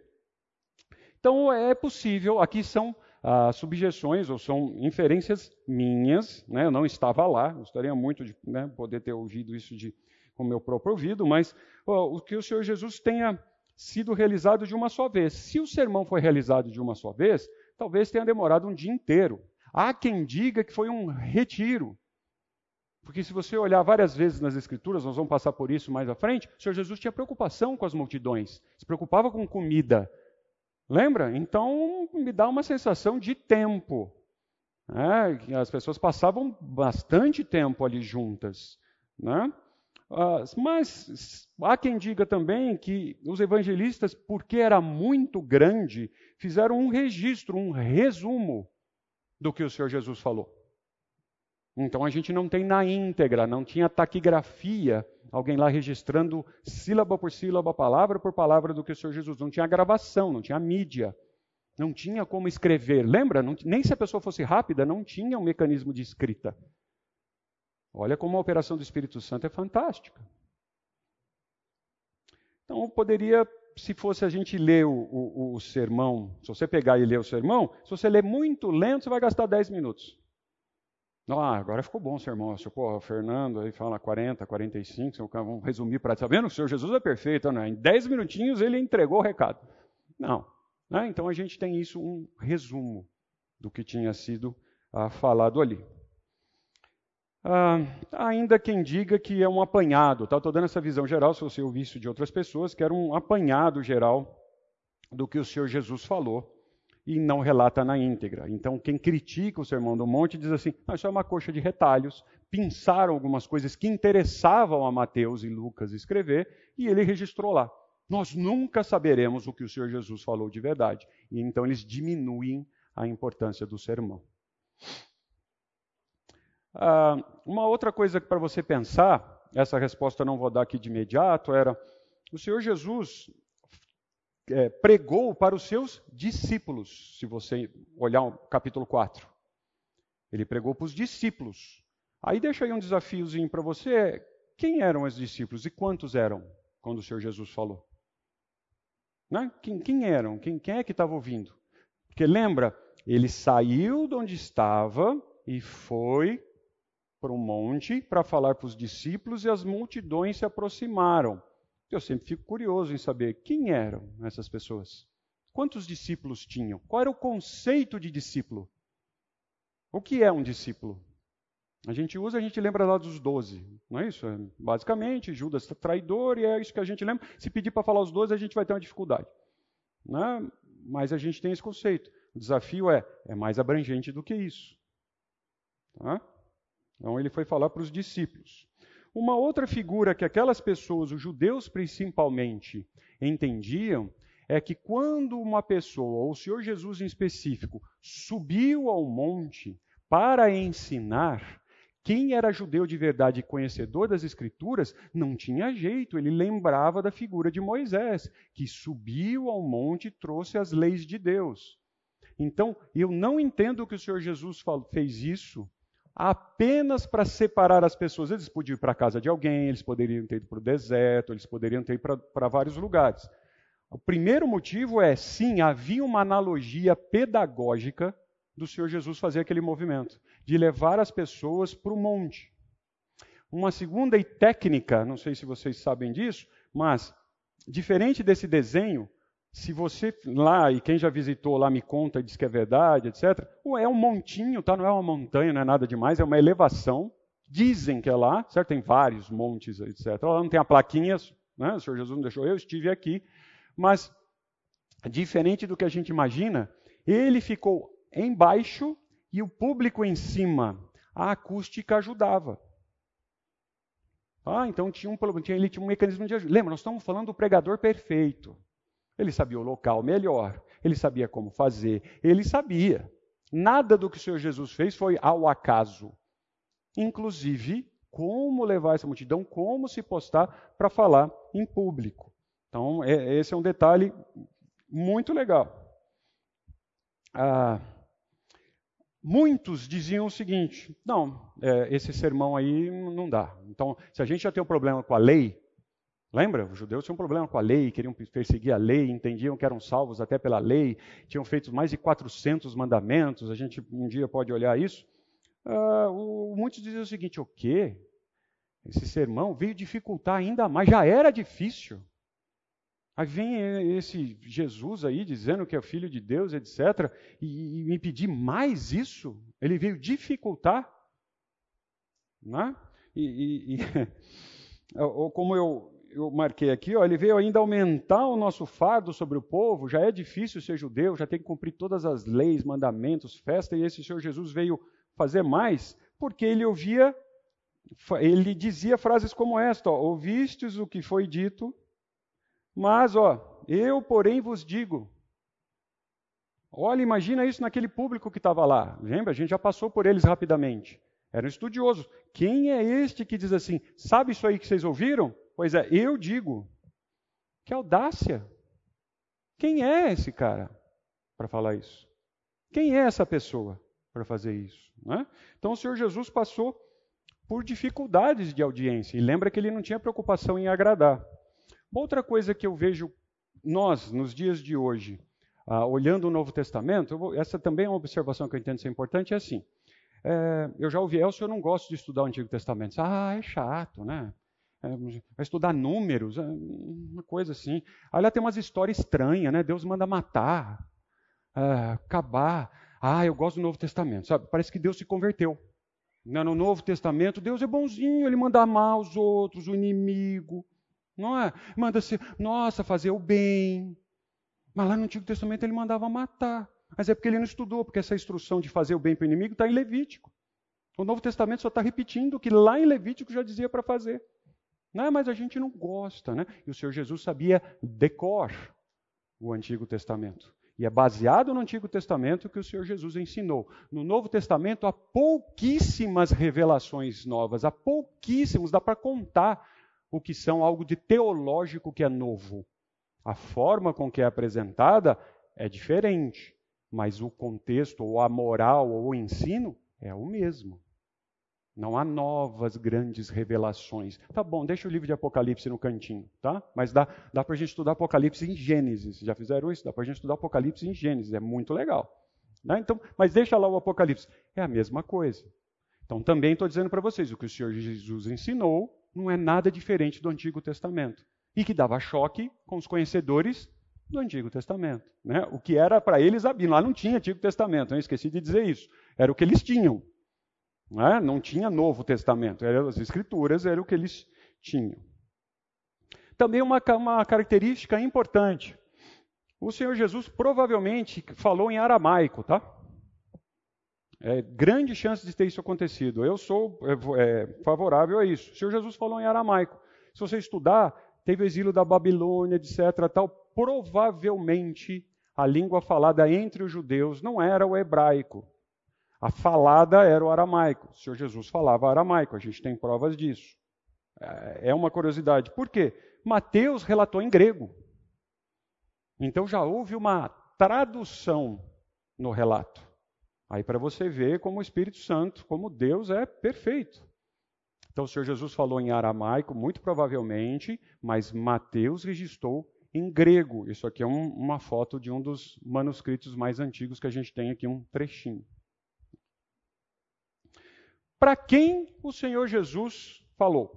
Speaker 1: Então é possível, aqui são ah, subjeções ou são inferências minhas, né? eu não estava lá, gostaria muito de né, poder ter ouvido isso de, com meu próprio ouvido, mas oh, o que o Senhor Jesus tenha sido realizado de uma só vez. Se o sermão foi realizado de uma só vez, talvez tenha demorado um dia inteiro. Há quem diga que foi um retiro, porque se você olhar várias vezes nas Escrituras, nós vamos passar por isso mais à frente, o Senhor Jesus tinha preocupação com as multidões, se preocupava com comida. Lembra? Então me dá uma sensação de tempo. Né? As pessoas passavam bastante tempo ali juntas. Né? Mas há quem diga também que os evangelistas, porque era muito grande, fizeram um registro, um resumo do que o Senhor Jesus falou. Então a gente não tem na íntegra, não tinha taquigrafia, alguém lá registrando sílaba por sílaba, palavra por palavra do que o Senhor Jesus. Não tinha gravação, não tinha mídia, não tinha como escrever. Lembra? Não, nem se a pessoa fosse rápida, não tinha um mecanismo de escrita. Olha como a operação do Espírito Santo é fantástica. Então, poderia, se fosse a gente ler o, o, o, sermão, se você pegar e ler o sermão, se você ler muito lento, você vai gastar 10 minutos. Ah, agora ficou bom o sermão. Pô, o Fernando aí fala 40, 45, vamos resumir para Está vendo? O Senhor Jesus é perfeito, né? Em 10 minutinhos ele entregou o recado. Não. Né? Então a gente tem isso, um resumo do que tinha sido ah, falado ali. Ah, ainda quem diga que é um apanhado, tá? Estou dando essa visão geral, se você ouvir isso de outras pessoas, que era um apanhado geral do que o Senhor Jesus falou e não relata na íntegra. Então, quem critica o Sermão do Monte diz assim: ah, isso é uma coxa de retalhos, pinçaram algumas coisas que interessavam a Mateus e Lucas escrever e ele registrou lá. Nós nunca saberemos o que o Senhor Jesus falou de verdade. E então eles diminuem a importância do sermão. Ah, uma outra coisa para você pensar, essa resposta não vou dar aqui de imediato, era: o Senhor Jesus é, pregou para os seus discípulos, se você olhar o capítulo 4. Ele pregou para os discípulos. Aí deixa aí um desafiozinho para você: quem eram os discípulos e quantos eram quando o Senhor Jesus falou? Né? Quem, quem, eram? Quem, quem é que estava ouvindo? Porque lembra, ele saiu de onde estava e foi para um monte para falar para os discípulos e as multidões se aproximaram. Eu sempre fico curioso em saber quem eram essas pessoas. Quantos discípulos tinham? Qual era o conceito de discípulo? O que é um discípulo? A gente usa, a gente lembra lá dos doze, não é isso? É, basicamente, Judas traidor e é isso que a gente lembra. Se pedir para falar os doze, a gente vai ter uma dificuldade. Né? Mas a gente tem esse conceito. O desafio é, é mais abrangente do que isso. Tá? Então ele foi falar para os discípulos. Uma outra figura que aquelas pessoas, os judeus principalmente, entendiam é que quando uma pessoa, ou o Senhor Jesus em específico, subiu ao monte para ensinar, quem era judeu de verdade e conhecedor das Escrituras não tinha jeito, ele lembrava da figura de Moisés, que subiu ao monte e trouxe as leis de Deus. Então, eu não entendo que o Senhor Jesus fez isso apenas para separar as pessoas. Eles podiam ir para a casa de alguém, eles poderiam ter ido para o deserto, eles poderiam ter ido para vários lugares. O primeiro motivo é, sim, havia uma analogia pedagógica do Senhor Jesus fazer aquele movimento, de levar as pessoas para o monte. Uma segunda e técnica, não sei se vocês sabem disso, mas diferente desse desenho, se você lá, e quem já visitou lá me conta e diz que é verdade, etc., é um montinho, tá? não é uma montanha, não é nada demais, é uma elevação. Dizem que é lá, certo? Tem vários montes, etc. Lá não tem a plaquinha, né? o Senhor Jesus não deixou, eu estive aqui. Mas, diferente do que a gente imagina, ele ficou embaixo e o público em cima. A acústica ajudava. Ah, então tinha um, ele tinha um mecanismo de ajuda. Lembra, nós estamos falando do pregador perfeito. Ele sabia o local melhor, ele sabia como fazer, ele sabia. Nada do que o Senhor Jesus fez foi ao acaso. Inclusive, como levar essa multidão, como se postar para falar em público. Então, é, esse é um detalhe muito legal. Ah, muitos diziam o seguinte: não, é, esse sermão aí não dá. Então, se a gente já tem um problema com a lei, Lembra? Os judeus tinham um problema com a lei, queriam perseguir a lei, entendiam que eram salvos até pela lei, tinham feito mais de 400 mandamentos, a gente um dia pode olhar isso. Uh, muitos dizem o seguinte: o quê? Esse sermão veio dificultar ainda mais, já era difícil. Aí vem esse Jesus aí dizendo que é o filho de Deus, etc., e, e me pedir mais isso? Ele veio dificultar? Né? E, e, e [LAUGHS] ou como eu, eu marquei aqui, ó, ele veio ainda aumentar o nosso fardo sobre o povo. Já é difícil ser judeu, já tem que cumprir todas as leis, mandamentos, festa, e esse Senhor Jesus veio fazer mais, porque ele ouvia, ele dizia frases como esta: ó, ouvistes o que foi dito, mas, ó, eu, porém, vos digo. Olha, imagina isso naquele público que estava lá. Lembra? A gente já passou por eles rapidamente. Eram estudiosos. Quem é este que diz assim: sabe isso aí que vocês ouviram? Pois é, eu digo. Que audácia! Quem é esse cara para falar isso? Quem é essa pessoa para fazer isso? Né? Então o Senhor Jesus passou por dificuldades de audiência. E lembra que ele não tinha preocupação em agradar. Outra coisa que eu vejo nós, nos dias de hoje, ah, olhando o Novo Testamento, vou, essa também é uma observação que eu entendo ser importante, é assim. É, eu já ouvi, Elcio, eu não gosto de estudar o Antigo Testamento. Ah, é chato, né? É, vai estudar números, é uma coisa assim. Aí lá tem umas histórias estranhas, né? Deus manda matar, é, acabar. Ah, eu gosto do Novo Testamento, sabe? Parece que Deus se converteu. Né? No Novo Testamento, Deus é bonzinho, ele manda amar os outros, o inimigo. Não é? Manda-se, nossa, fazer o bem. Mas lá no Antigo Testamento ele mandava matar. Mas é porque ele não estudou, porque essa instrução de fazer o bem para o inimigo está em Levítico. O Novo Testamento só está repetindo o que lá em Levítico já dizia para fazer. Não, mas a gente não gosta, né? E o Senhor Jesus sabia decor o Antigo Testamento. E é baseado no Antigo Testamento que o Senhor Jesus ensinou. No Novo Testamento há pouquíssimas revelações novas, há pouquíssimos, dá para contar o que são algo de teológico que é novo. A forma com que é apresentada é diferente, mas o contexto, ou a moral, ou o ensino é o mesmo. Não há novas grandes revelações. Tá bom, deixa o livro de Apocalipse no cantinho, tá? Mas dá, dá para a gente estudar Apocalipse em Gênesis. Já fizeram isso? Dá para a gente estudar Apocalipse em Gênesis. É muito legal. Né? Então, mas deixa lá o Apocalipse. É a mesma coisa. Então, também estou dizendo para vocês: o que o Senhor Jesus ensinou não é nada diferente do Antigo Testamento. E que dava choque com os conhecedores do Antigo Testamento. Né? O que era para eles, lá não tinha Antigo Testamento, eu esqueci de dizer isso. Era o que eles tinham. Né? Não tinha Novo Testamento, eram as Escrituras, era o que eles tinham. Também uma, uma característica importante. O Senhor Jesus provavelmente falou em aramaico, tá? É grande chance de ter isso acontecido. Eu sou é, é, favorável a isso. O Senhor Jesus falou em aramaico. Se você estudar, teve o exílio da Babilônia, etc. Tal. Provavelmente a língua falada entre os judeus não era o hebraico. A falada era o aramaico. O Senhor Jesus falava aramaico, a gente tem provas disso. É, é uma curiosidade. Por quê? Mateus relatou em grego. Então já houve uma tradução no relato. Aí para você ver como o Espírito Santo, como Deus é perfeito. Então o Senhor Jesus falou em aramaico, muito provavelmente, mas Mateus registrou em grego. Isso aqui é um, uma foto de um dos manuscritos mais antigos que a gente tem aqui, um trechinho para quem o Senhor Jesus falou.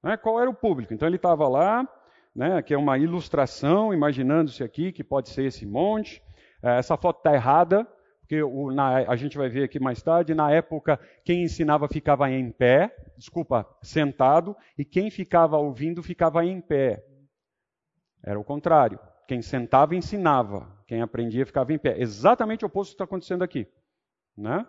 Speaker 1: Né? Qual era o público? Então ele estava lá, né, que é uma ilustração, imaginando-se aqui que pode ser esse monte. É, essa foto está errada, porque o, na, a gente vai ver aqui mais tarde. Na época, quem ensinava ficava em pé, desculpa, sentado, e quem ficava ouvindo ficava em pé. Era o contrário. Quem sentava ensinava, quem aprendia ficava em pé. Exatamente o oposto que está acontecendo aqui. Né?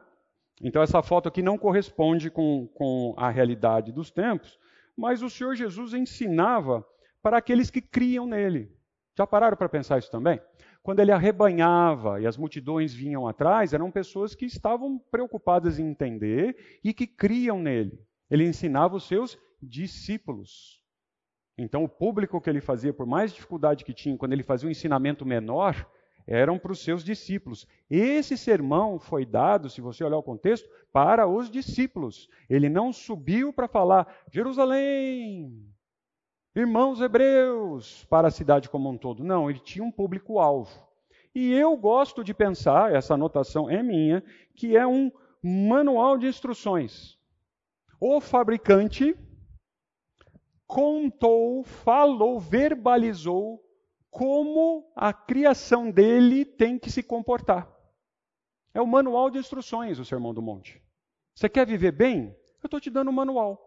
Speaker 1: Então, essa foto aqui não corresponde com, com a realidade dos tempos, mas o Senhor Jesus ensinava para aqueles que criam nele. Já pararam para pensar isso também? Quando ele arrebanhava e as multidões vinham atrás, eram pessoas que estavam preocupadas em entender e que criam nele. Ele ensinava os seus discípulos. Então, o público que ele fazia, por mais dificuldade que tinha, quando ele fazia um ensinamento menor, eram para os seus discípulos. Esse sermão foi dado, se você olhar o contexto, para os discípulos. Ele não subiu para falar Jerusalém, irmãos hebreus, para a cidade como um todo. Não, ele tinha um público-alvo. E eu gosto de pensar, essa anotação é minha, que é um manual de instruções. O fabricante contou, falou, verbalizou como a criação dele tem que se comportar. É o manual de instruções, o Sermão do Monte. Você quer viver bem? Eu estou te dando o um manual.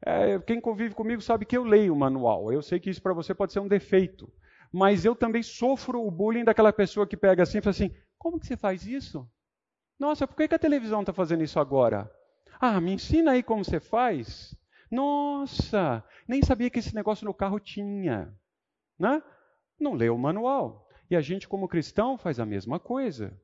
Speaker 1: É, quem convive comigo sabe que eu leio o manual. Eu sei que isso para você pode ser um defeito. Mas eu também sofro o bullying daquela pessoa que pega assim e fala assim: como que você faz isso? Nossa, por que, que a televisão está fazendo isso agora? Ah, me ensina aí como você faz. Nossa, nem sabia que esse negócio no carro tinha. Né? Não lê o manual. E a gente, como cristão, faz a mesma coisa.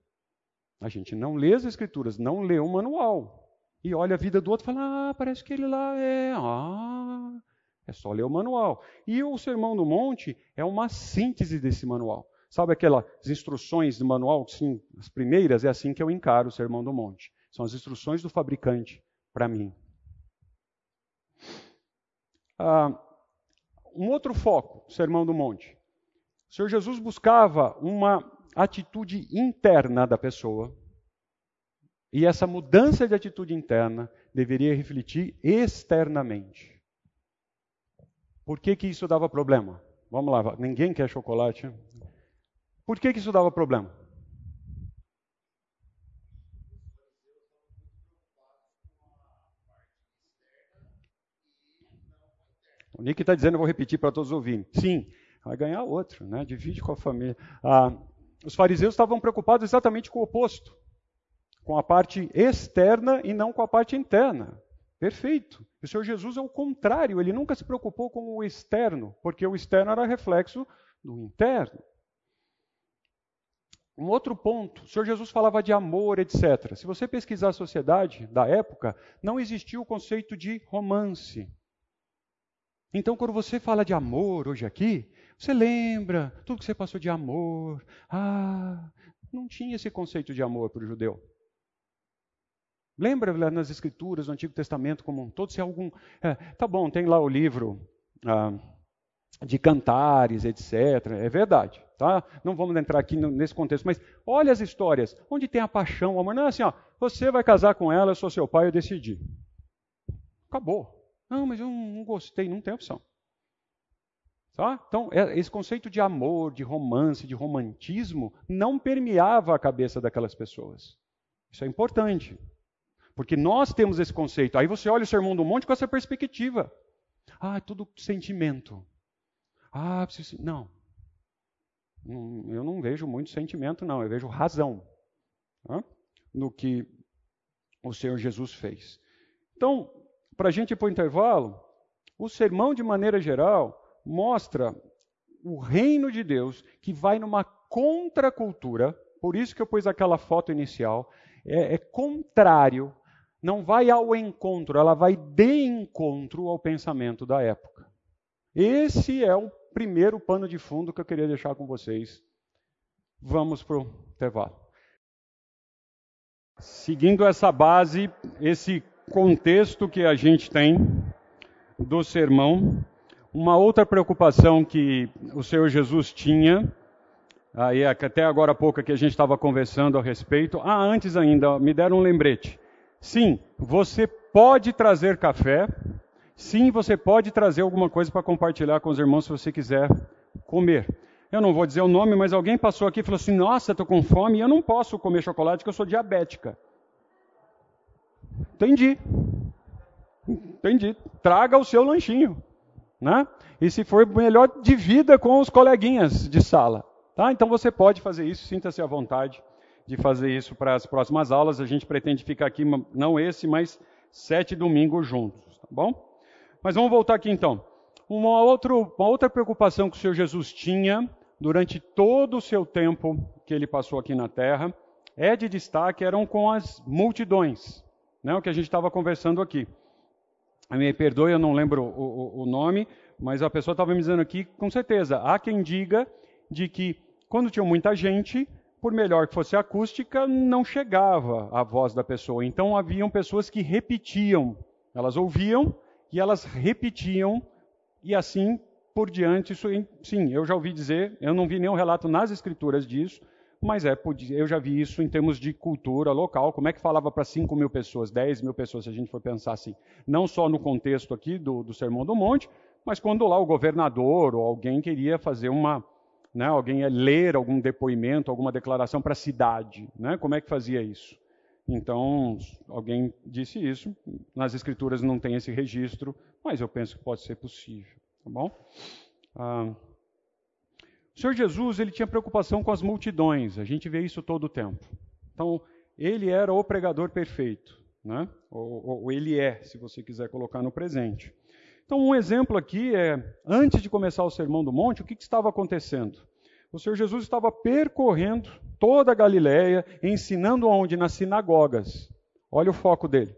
Speaker 1: A gente não lê as escrituras, não lê o manual. E olha a vida do outro e fala: Ah, parece que ele lá é. Ah, é só ler o manual. E o Sermão do Monte é uma síntese desse manual. Sabe aquelas instruções do manual? Sim, as primeiras é assim que eu encaro o Sermão do Monte. São as instruções do fabricante para mim. Ah, um outro foco, Sermão do Monte. O Senhor Jesus buscava uma atitude interna da pessoa, e essa mudança de atitude interna deveria refletir externamente. Por que, que isso dava problema? Vamos lá, ninguém quer chocolate. Por que, que isso dava problema? O Nick está dizendo, eu vou repetir para todos ouvirem. Sim, vai ganhar outro, né? divide com a família. Ah, os fariseus estavam preocupados exatamente com o oposto com a parte externa e não com a parte interna. Perfeito. O Senhor Jesus é o contrário, ele nunca se preocupou com o externo, porque o externo era reflexo do interno. Um outro ponto, o Senhor Jesus falava de amor, etc. Se você pesquisar a sociedade da época, não existia o conceito de romance. Então, quando você fala de amor hoje aqui, você lembra tudo que você passou de amor. Ah, não tinha esse conceito de amor para o judeu. Lembra lá nas Escrituras, no Antigo Testamento como um todo, se algum. É, tá bom, tem lá o livro ah, de cantares, etc. É verdade, tá? Não vamos entrar aqui nesse contexto, mas olha as histórias, onde tem a paixão, o amor. Não é assim, ó, você vai casar com ela, eu sou seu pai, eu decidi. Acabou. Não, mas eu não gostei, não tem opção. Tá? Então, é, esse conceito de amor, de romance, de romantismo, não permeava a cabeça daquelas pessoas. Isso é importante. Porque nós temos esse conceito. Aí você olha o Sermão do Monte com essa perspectiva. Ah, é tudo sentimento. Ah, preciso... não. Eu não vejo muito sentimento, não. Eu vejo razão tá? no que o Senhor Jesus fez. Então, para a gente ir para o intervalo, o sermão, de maneira geral, mostra o reino de Deus que vai numa contracultura, por isso que eu pus aquela foto inicial, é, é contrário não vai ao encontro, ela vai de encontro ao pensamento da época. Esse é o primeiro pano de fundo que eu queria deixar com vocês. Vamos para o intervalo. Seguindo essa base, esse contexto que a gente tem do sermão, uma outra preocupação que o Senhor Jesus tinha, aí até agora há pouco que a gente estava conversando a respeito, ah, antes ainda, me deram um lembrete. Sim, você pode trazer café. Sim, você pode trazer alguma coisa para compartilhar com os irmãos se você quiser comer. Eu não vou dizer o nome, mas alguém passou aqui e falou assim: Nossa, estou com fome e eu não posso comer chocolate porque eu sou diabética. Entendi. Entendi. Traga o seu lanchinho. Né? E se for melhor, divida com os coleguinhas de sala. Tá? Então você pode fazer isso, sinta-se à vontade de fazer isso para as próximas aulas. A gente pretende ficar aqui, não esse, mas sete domingos juntos, tá bom? Mas vamos voltar aqui então. Uma, outro, uma outra preocupação que o Senhor Jesus tinha durante todo o seu tempo que ele passou aqui na terra é de destaque, eram com as multidões, né, o que a gente estava conversando aqui. Me perdoe, eu não lembro o, o, o nome, mas a pessoa estava me dizendo aqui, com certeza, há quem diga de que quando tinha muita gente, por melhor que fosse a acústica, não chegava a voz da pessoa. Então haviam pessoas que repetiam. Elas ouviam e elas repetiam, e assim por diante. Isso, sim, eu já ouvi dizer, eu não vi nenhum relato nas escrituras disso, mas é, eu já vi isso em termos de cultura local. Como é que falava para 5 mil pessoas, 10 mil pessoas, se a gente for pensar assim? Não só no contexto aqui do, do Sermão do Monte, mas quando lá o governador ou alguém queria fazer uma né, alguém ia ler algum depoimento, alguma declaração para a cidade. Né? Como é que fazia isso? Então, alguém disse isso. Nas escrituras não tem esse registro, mas eu penso que pode ser possível. Tá bom? Ah, o Senhor Jesus ele tinha preocupação com as multidões. A gente vê isso todo o tempo. Então, ele era o pregador perfeito. Né? Ou, ou ele é, se você quiser colocar no presente. Então, um exemplo aqui é, antes de começar o Sermão do Monte, o que, que estava acontecendo? O Senhor Jesus estava percorrendo toda a Galiléia, ensinando onde? Nas sinagogas. Olha o foco dele.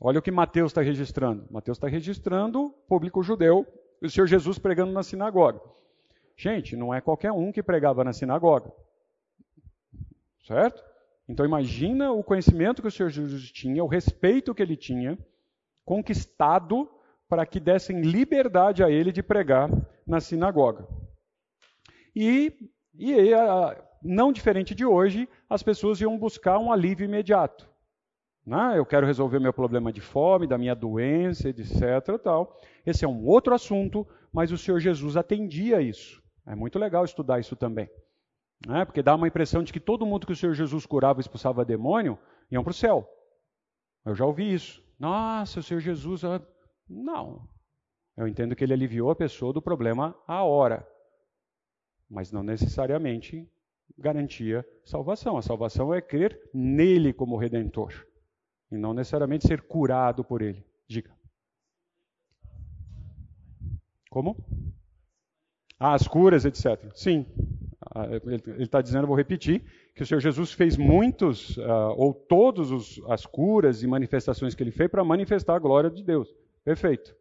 Speaker 1: Olha o que Mateus está registrando. Mateus está registrando o público judeu, o Senhor Jesus pregando na sinagoga. Gente, não é qualquer um que pregava na sinagoga. Certo? Então imagina o conhecimento que o Senhor Jesus tinha, o respeito que ele tinha, conquistado para que dessem liberdade a ele de pregar na sinagoga. E, e não diferente de hoje, as pessoas iam buscar um alívio imediato. Né? Eu quero resolver meu problema de fome, da minha doença, etc. Tal. Esse é um outro assunto, mas o Senhor Jesus atendia isso. É muito legal estudar isso também. Né? Porque dá uma impressão de que todo mundo que o Senhor Jesus curava e expulsava demônio iam para o céu. Eu já ouvi isso. Nossa, o Senhor Jesus. Não. Eu entendo que ele aliviou a pessoa do problema à hora. Mas não necessariamente garantia salvação. A salvação é crer nele como redentor. E não necessariamente ser curado por ele. Diga. Como? Ah, as curas, etc. Sim. Ah, ele está dizendo, vou repetir, que o Senhor Jesus fez muitos, uh, ou todas as curas e manifestações que ele fez para manifestar a glória de Deus. Perfeito.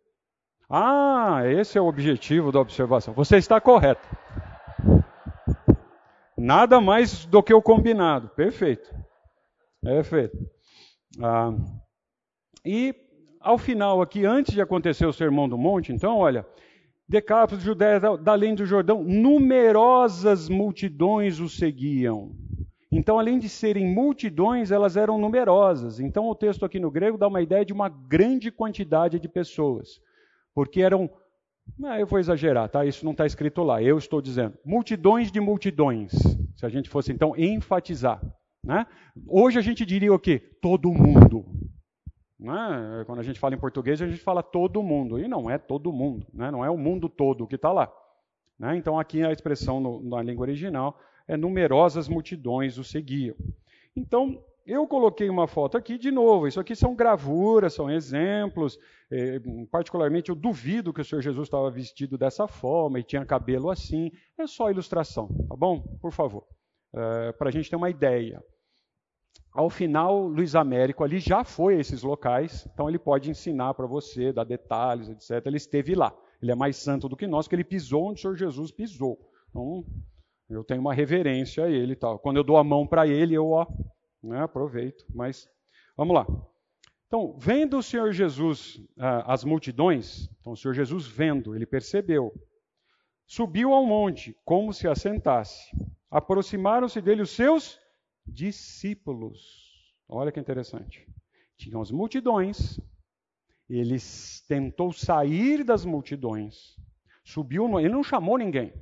Speaker 1: Ah, esse é o objetivo da observação. Você está correto. Nada mais do que o combinado. Perfeito. Perfeito. Ah, e ao final aqui, antes de acontecer o Sermão do Monte, então, olha, Decápolis, Judéia, da além do Jordão, numerosas multidões o seguiam. Então, além de serem multidões, elas eram numerosas. Então, o texto aqui no grego dá uma ideia de uma grande quantidade de pessoas. Porque eram. Ah, eu vou exagerar, tá? Isso não está escrito lá. Eu estou dizendo. Multidões de multidões. Se a gente fosse, então, enfatizar. Né? Hoje a gente diria o quê? Todo mundo. Né? Quando a gente fala em português, a gente fala todo mundo. E não é todo mundo, né? não é o mundo todo que está lá. Né? Então, aqui a expressão no, na língua original é numerosas multidões o seguiam. Então, eu coloquei uma foto aqui de novo. Isso aqui são gravuras, são exemplos. É, particularmente, eu duvido que o Senhor Jesus estava vestido dessa forma e tinha cabelo assim. É só ilustração, tá bom? Por favor. É, Para a gente ter uma ideia. Ao final, Luiz Américo ali já foi a esses locais, então ele pode ensinar para você, dar detalhes, etc. Ele esteve lá. Ele é mais santo do que nós, porque ele pisou onde o Senhor Jesus pisou. Então, eu tenho uma reverência a ele tal. Quando eu dou a mão para ele, eu ó, né, aproveito. Mas vamos lá. Então, vendo o Senhor Jesus ah, as multidões, então o Senhor Jesus vendo, ele percebeu, subiu ao monte, como se assentasse. Aproximaram-se dele os seus discípulos. Olha que interessante. Tinham as multidões, ele tentou sair das multidões, subiu, no, ele não chamou ninguém.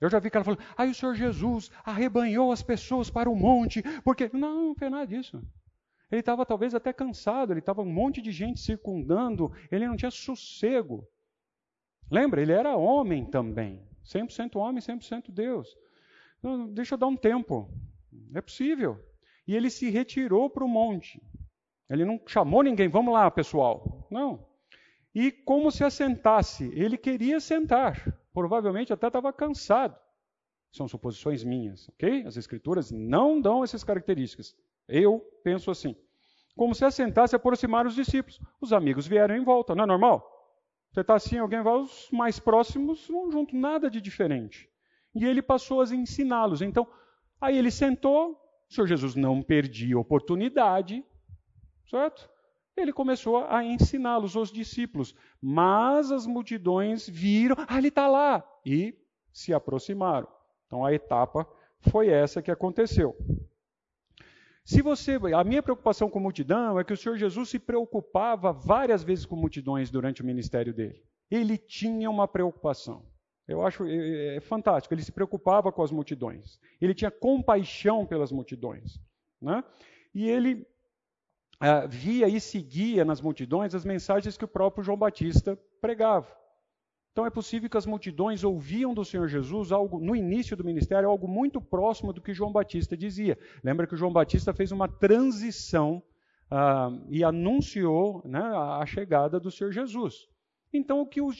Speaker 1: Eu já vi cara falando, aí o Senhor Jesus arrebanhou as pessoas para o monte, porque. Não, não fez nada disso. Ele estava talvez até cansado, ele estava um monte de gente circundando, ele não tinha sossego. Lembra, ele era homem também. 100% homem, 100% Deus. Então, deixa eu dar um tempo. É possível. E ele se retirou para o monte. Ele não chamou ninguém, vamos lá, pessoal. Não. E como se assentasse, ele queria sentar. Provavelmente até estava cansado. São suposições minhas, ok? As escrituras não dão essas características. Eu penso assim. Como se assentasse, aproximar os discípulos. Os amigos vieram em volta, não é normal? Você está assim, alguém vai, os mais próximos vão junto, nada de diferente. E ele passou a ensiná-los. Então, Aí ele sentou, o Senhor Jesus não perdia oportunidade, certo? Ele começou a ensiná-los, os discípulos. Mas as multidões viram, ah, ele está lá, e se aproximaram. Então a etapa foi essa que aconteceu. Se você, a minha preocupação com multidão é que o Senhor Jesus se preocupava várias vezes com multidões durante o ministério dele. Ele tinha uma preocupação. Eu acho é, é, é, fantástico. Ele se preocupava com as multidões. Ele tinha compaixão pelas multidões. Né? E ele ah, via e seguia nas multidões as mensagens que o próprio João Batista pregava. Então é possível que as multidões ouviam do Senhor Jesus algo no início do ministério algo muito próximo do que João Batista dizia. Lembra que João Batista fez uma transição ah, e anunciou né, a chegada do Senhor Jesus. Então o que o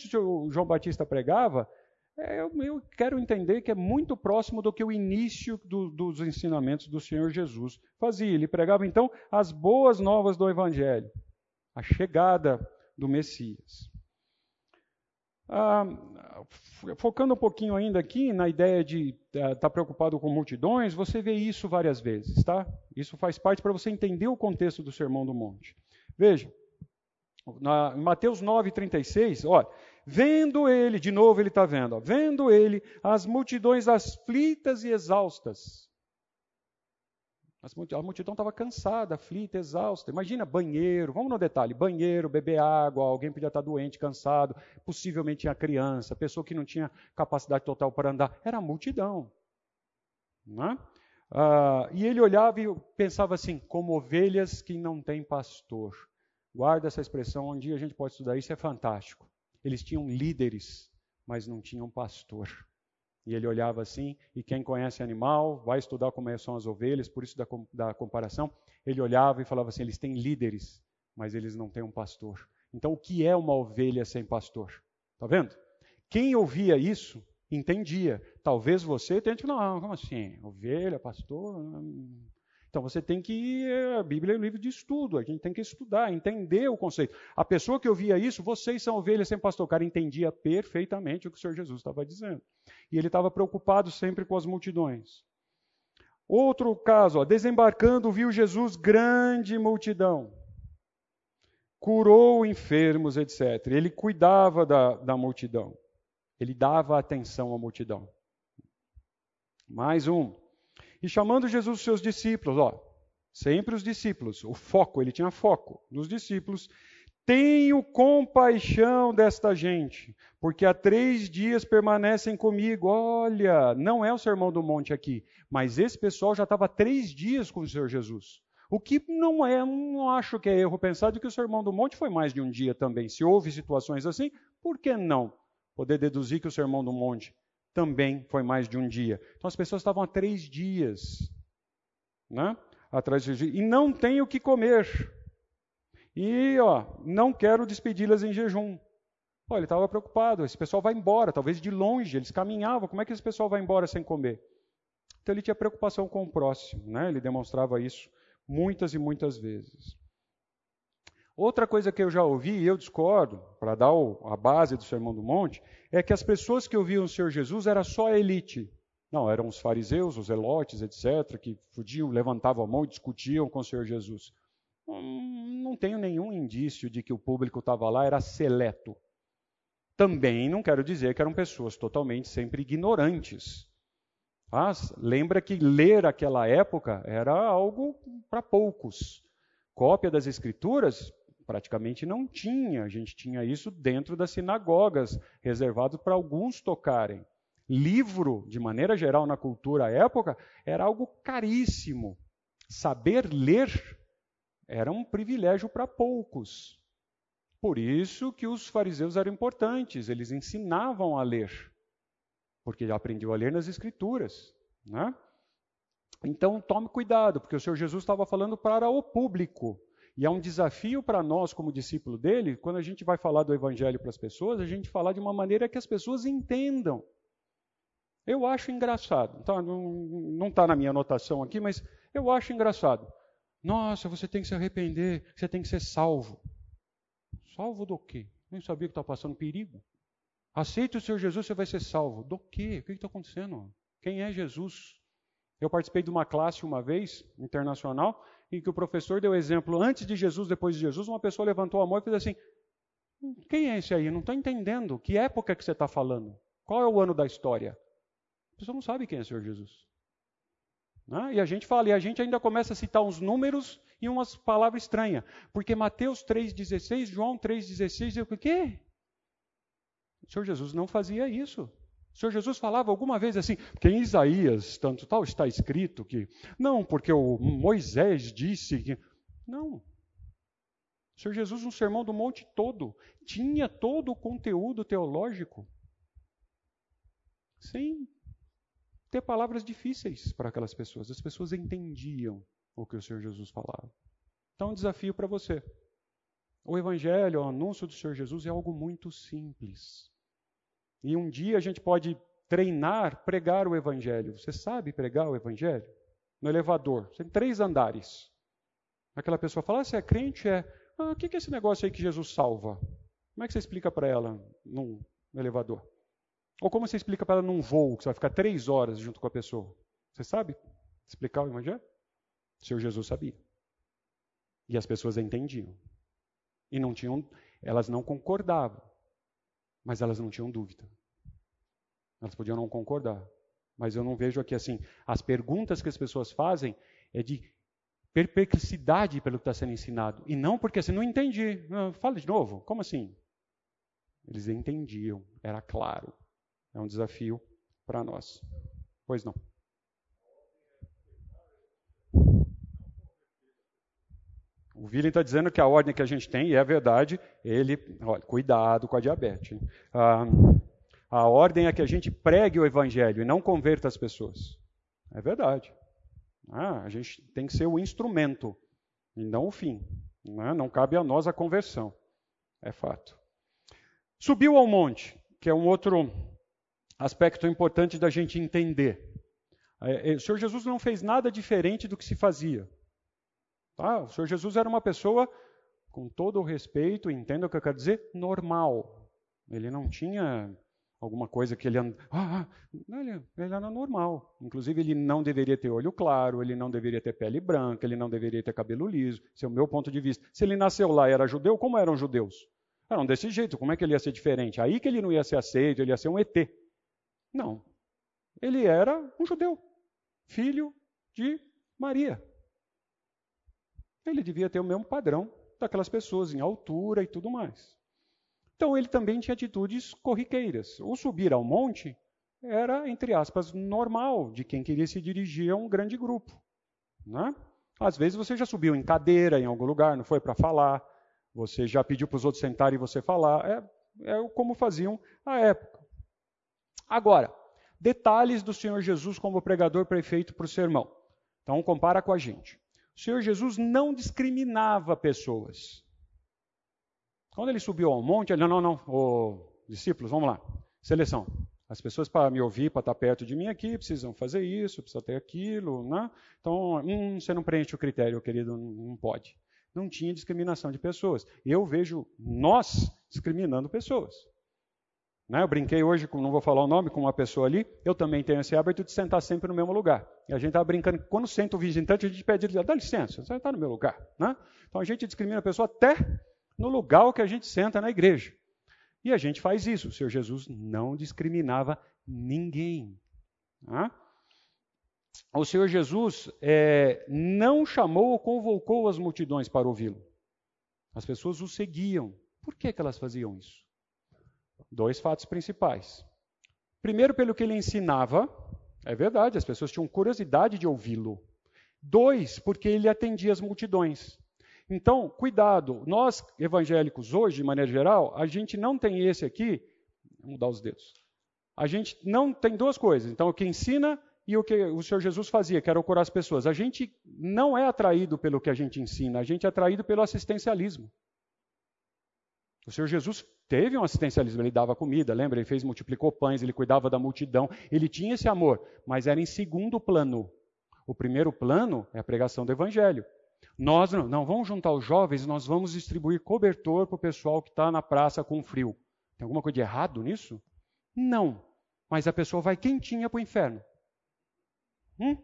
Speaker 1: João Batista pregava eu, eu, quero entender que é muito próximo do que o início do, dos ensinamentos do Senhor Jesus fazia. Ele pregava então as boas novas do Evangelho, a chegada do Messias. Ah, focando um pouquinho ainda aqui na ideia de estar tá preocupado com multidões, você vê isso várias vezes, tá? Isso faz parte para você entender o contexto do Sermão do Monte. Veja, Na, em Mateus 9, 36, olha, vendo ele, de novo ele está vendo, ó, vendo ele as multidões aflitas e exaustas. A multidão estava cansada, aflita, exausta. Imagina banheiro, vamos no detalhe: banheiro, beber água, alguém podia estar doente, cansado, possivelmente tinha criança, pessoa que não tinha capacidade total para andar. Era a multidão. Né? Ah, e ele olhava e pensava assim, como ovelhas que não têm pastor. Guarda essa expressão, um dia a gente pode estudar isso, é fantástico. Eles tinham líderes, mas não tinham pastor. E ele olhava assim, e quem conhece animal vai estudar como são as ovelhas, por isso da, da comparação. Ele olhava e falava assim: eles têm líderes, mas eles não têm um pastor. Então, o que é uma ovelha sem pastor? Está vendo? Quem ouvia isso entendia. Talvez você tipo, não, como assim? Ovelha, pastor? Então você tem que. A Bíblia é um livro de estudo, a gente tem que estudar, entender o conceito. A pessoa que ouvia isso, vocês são ovelhas sem pastor. O cara entendia perfeitamente o que o Senhor Jesus estava dizendo. E ele estava preocupado sempre com as multidões. Outro caso, ó, desembarcando, viu Jesus grande multidão. Curou enfermos, etc. Ele cuidava da, da multidão. Ele dava atenção à multidão. Mais um. E chamando Jesus os seus discípulos, ó, sempre os discípulos, o foco, ele tinha foco nos discípulos. Tenho compaixão desta gente, porque há três dias permanecem comigo. Olha, não é o sermão do monte aqui, mas esse pessoal já estava três dias com o Senhor Jesus. O que não é, não acho que é erro pensar de que o sermão do monte foi mais de um dia também. Se houve situações assim, por que não? poder deduzir que o Sermão do Monte também foi mais de um dia. Então as pessoas estavam há três dias, né? Atrás de e não tem o que comer. E ó, não quero despedi-las em jejum. Pô, ele estava preocupado. Esse pessoal vai embora, talvez de longe. Eles caminhavam. Como é que esse pessoal vai embora sem comer? Então ele tinha preocupação com o próximo, né? Ele demonstrava isso muitas e muitas vezes. Outra coisa que eu já ouvi, e eu discordo, para dar a base do Sermão do Monte, é que as pessoas que ouviam o Senhor Jesus era só a elite. Não, eram os fariseus, os elotes, etc., que fudiam, levantavam a mão e discutiam com o Senhor Jesus. Hum, não tenho nenhum indício de que o público estava lá era seleto. Também não quero dizer que eram pessoas totalmente sempre ignorantes. Mas lembra que ler aquela época era algo para poucos. Cópia das Escrituras praticamente não tinha. A gente tinha isso dentro das sinagogas, reservado para alguns tocarem. Livro, de maneira geral, na cultura à época, era algo caríssimo. Saber ler era um privilégio para poucos. Por isso que os fariseus eram importantes, eles ensinavam a ler, porque já aprendiam a ler nas escrituras. Né? Então tome cuidado, porque o Senhor Jesus estava falando para o público. E é um desafio para nós, como discípulo dele, quando a gente vai falar do evangelho para as pessoas, a gente falar de uma maneira que as pessoas entendam. Eu acho engraçado, tá? não está na minha anotação aqui, mas eu acho engraçado. Nossa, você tem que se arrepender, você tem que ser salvo. Salvo do quê? Nem sabia que está passando perigo. Aceite o Senhor Jesus, você vai ser salvo. Do quê? O que está acontecendo? Quem é Jesus? Eu participei de uma classe uma vez, internacional, em que o professor deu exemplo antes de Jesus, depois de Jesus, uma pessoa levantou a mão e fez assim: Quem é esse aí? Não estou entendendo. Que época que você está falando? Qual é o ano da história? A pessoa não sabe quem é o Senhor Jesus. Né? E a gente fala, e a gente ainda começa a citar uns números e umas palavras estranhas. Porque Mateus 3,16, João 3,16, eu o quê? O Senhor Jesus não fazia isso. O Senhor Jesus falava alguma vez assim, porque em Isaías, tanto tal, está escrito que. Não, porque o Moisés disse que. Não. O Senhor Jesus, no Sermão do Monte todo, tinha todo o conteúdo teológico, sem ter palavras difíceis para aquelas pessoas. As pessoas entendiam o que o Senhor Jesus falava. Então, um desafio para você. O Evangelho, o anúncio do Senhor Jesus é algo muito simples. E um dia a gente pode treinar, pregar o Evangelho. Você sabe pregar o Evangelho? No elevador. Tem três andares. Aquela pessoa fala: ah, você é crente? É. Ah, o que é esse negócio aí que Jesus salva? Como é que você explica para ela num elevador? Ou como você explica para ela num voo, que você vai ficar três horas junto com a pessoa? Você sabe explicar o Evangelho? Senhor Jesus sabia. E as pessoas entendiam. E não tinham, elas não concordavam, mas elas não tinham dúvida. Elas podiam não concordar, mas eu não vejo aqui assim. As perguntas que as pessoas fazem é de perplexidade pelo que está sendo ensinado. E não porque assim, não entendi. fala de novo, como assim? Eles entendiam, era claro. É um desafio para nós. Pois não. O William está dizendo que a ordem que a gente tem, e é verdade, ele, olha, cuidado com a diabetes. Ah, a ordem é que a gente pregue o evangelho e não converta as pessoas. É verdade. Ah, a gente tem que ser o instrumento e não o fim. Né? Não cabe a nós a conversão. É fato. Subiu ao monte, que é um outro aspecto importante da gente entender. É, é, o Senhor Jesus não fez nada diferente do que se fazia. Tá? O Senhor Jesus era uma pessoa, com todo o respeito, entenda o que eu quero dizer, normal. Ele não tinha alguma coisa que ele, ah, ah, ele, ele era normal. Inclusive, ele não deveria ter olho claro, ele não deveria ter pele branca, ele não deveria ter cabelo liso. Esse é o meu ponto de vista. Se ele nasceu lá e era judeu, como eram judeus? Eram desse jeito, como é que ele ia ser diferente? Aí que ele não ia ser aceito, ele ia ser um ET. Não. Ele era um judeu, filho de Maria. Ele devia ter o mesmo padrão daquelas pessoas em altura e tudo mais. Então ele também tinha atitudes corriqueiras. O subir ao monte era, entre aspas, normal de quem queria se dirigir a um grande grupo. Né? Às vezes você já subiu em cadeira em algum lugar, não foi para falar, você já pediu para os outros sentarem e você falar. É, é como faziam à época. Agora, detalhes do Senhor Jesus como pregador prefeito para o sermão. Então compara com a gente. O Senhor Jesus não discriminava pessoas. Quando ele subiu ao monte, ele, não, não, não, oh, discípulos, vamos lá, seleção. As pessoas para me ouvir, para estar perto de mim aqui, precisam fazer isso, precisam ter aquilo, né? Então, hum, você não preenche o critério, querido, não pode. Não tinha discriminação de pessoas. Eu vejo nós discriminando pessoas. Né? Eu brinquei hoje, com, não vou falar o nome, com uma pessoa ali, eu também tenho esse hábito de sentar sempre no mesmo lugar. E a gente estava brincando, quando senta o visitante, a gente pede, dá licença, você está no meu lugar. Né? Então a gente discrimina a pessoa até no lugar que a gente senta na igreja. E a gente faz isso. O Senhor Jesus não discriminava ninguém. Tá? O Senhor Jesus é, não chamou ou convocou as multidões para ouvi-lo. As pessoas o seguiam. Por que, que elas faziam isso? Dois fatos principais. Primeiro, pelo que ele ensinava, é verdade, as pessoas tinham curiosidade de ouvi-lo. Dois, porque ele atendia as multidões. Então, cuidado. Nós, evangélicos, hoje, de maneira geral, a gente não tem esse aqui. Vou mudar os dedos. A gente não tem duas coisas. Então, o que ensina e o que o Senhor Jesus fazia, que era curar as pessoas. A gente não é atraído pelo que a gente ensina, a gente é atraído pelo assistencialismo. O Senhor Jesus teve um assistencialismo, ele dava comida, lembra? Ele fez, multiplicou pães, ele cuidava da multidão, ele tinha esse amor, mas era em segundo plano. O primeiro plano é a pregação do evangelho. Nós não, não vamos juntar os jovens, nós vamos distribuir cobertor para o pessoal que está na praça com frio. Tem alguma coisa de errado nisso? Não. Mas a pessoa vai quentinha para o inferno. Hum?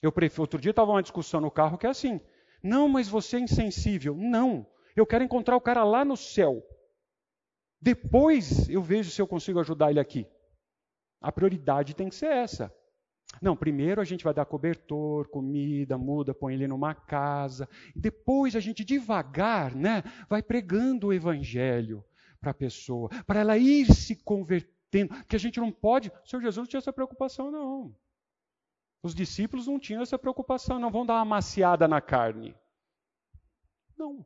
Speaker 1: Eu prefiro, outro dia estava uma discussão no carro que é assim. Não, mas você é insensível. Não. Eu quero encontrar o cara lá no céu. Depois eu vejo se eu consigo ajudar ele aqui. A prioridade tem que ser essa. Não, primeiro a gente vai dar cobertor, comida, muda, põe ele numa casa. Depois a gente devagar, né, vai pregando o evangelho para a pessoa, para ela ir se convertendo. Porque a gente não pode. O Senhor Jesus não tinha essa preocupação, não. Os discípulos não tinham essa preocupação, não vão dar uma maciada na carne. Não.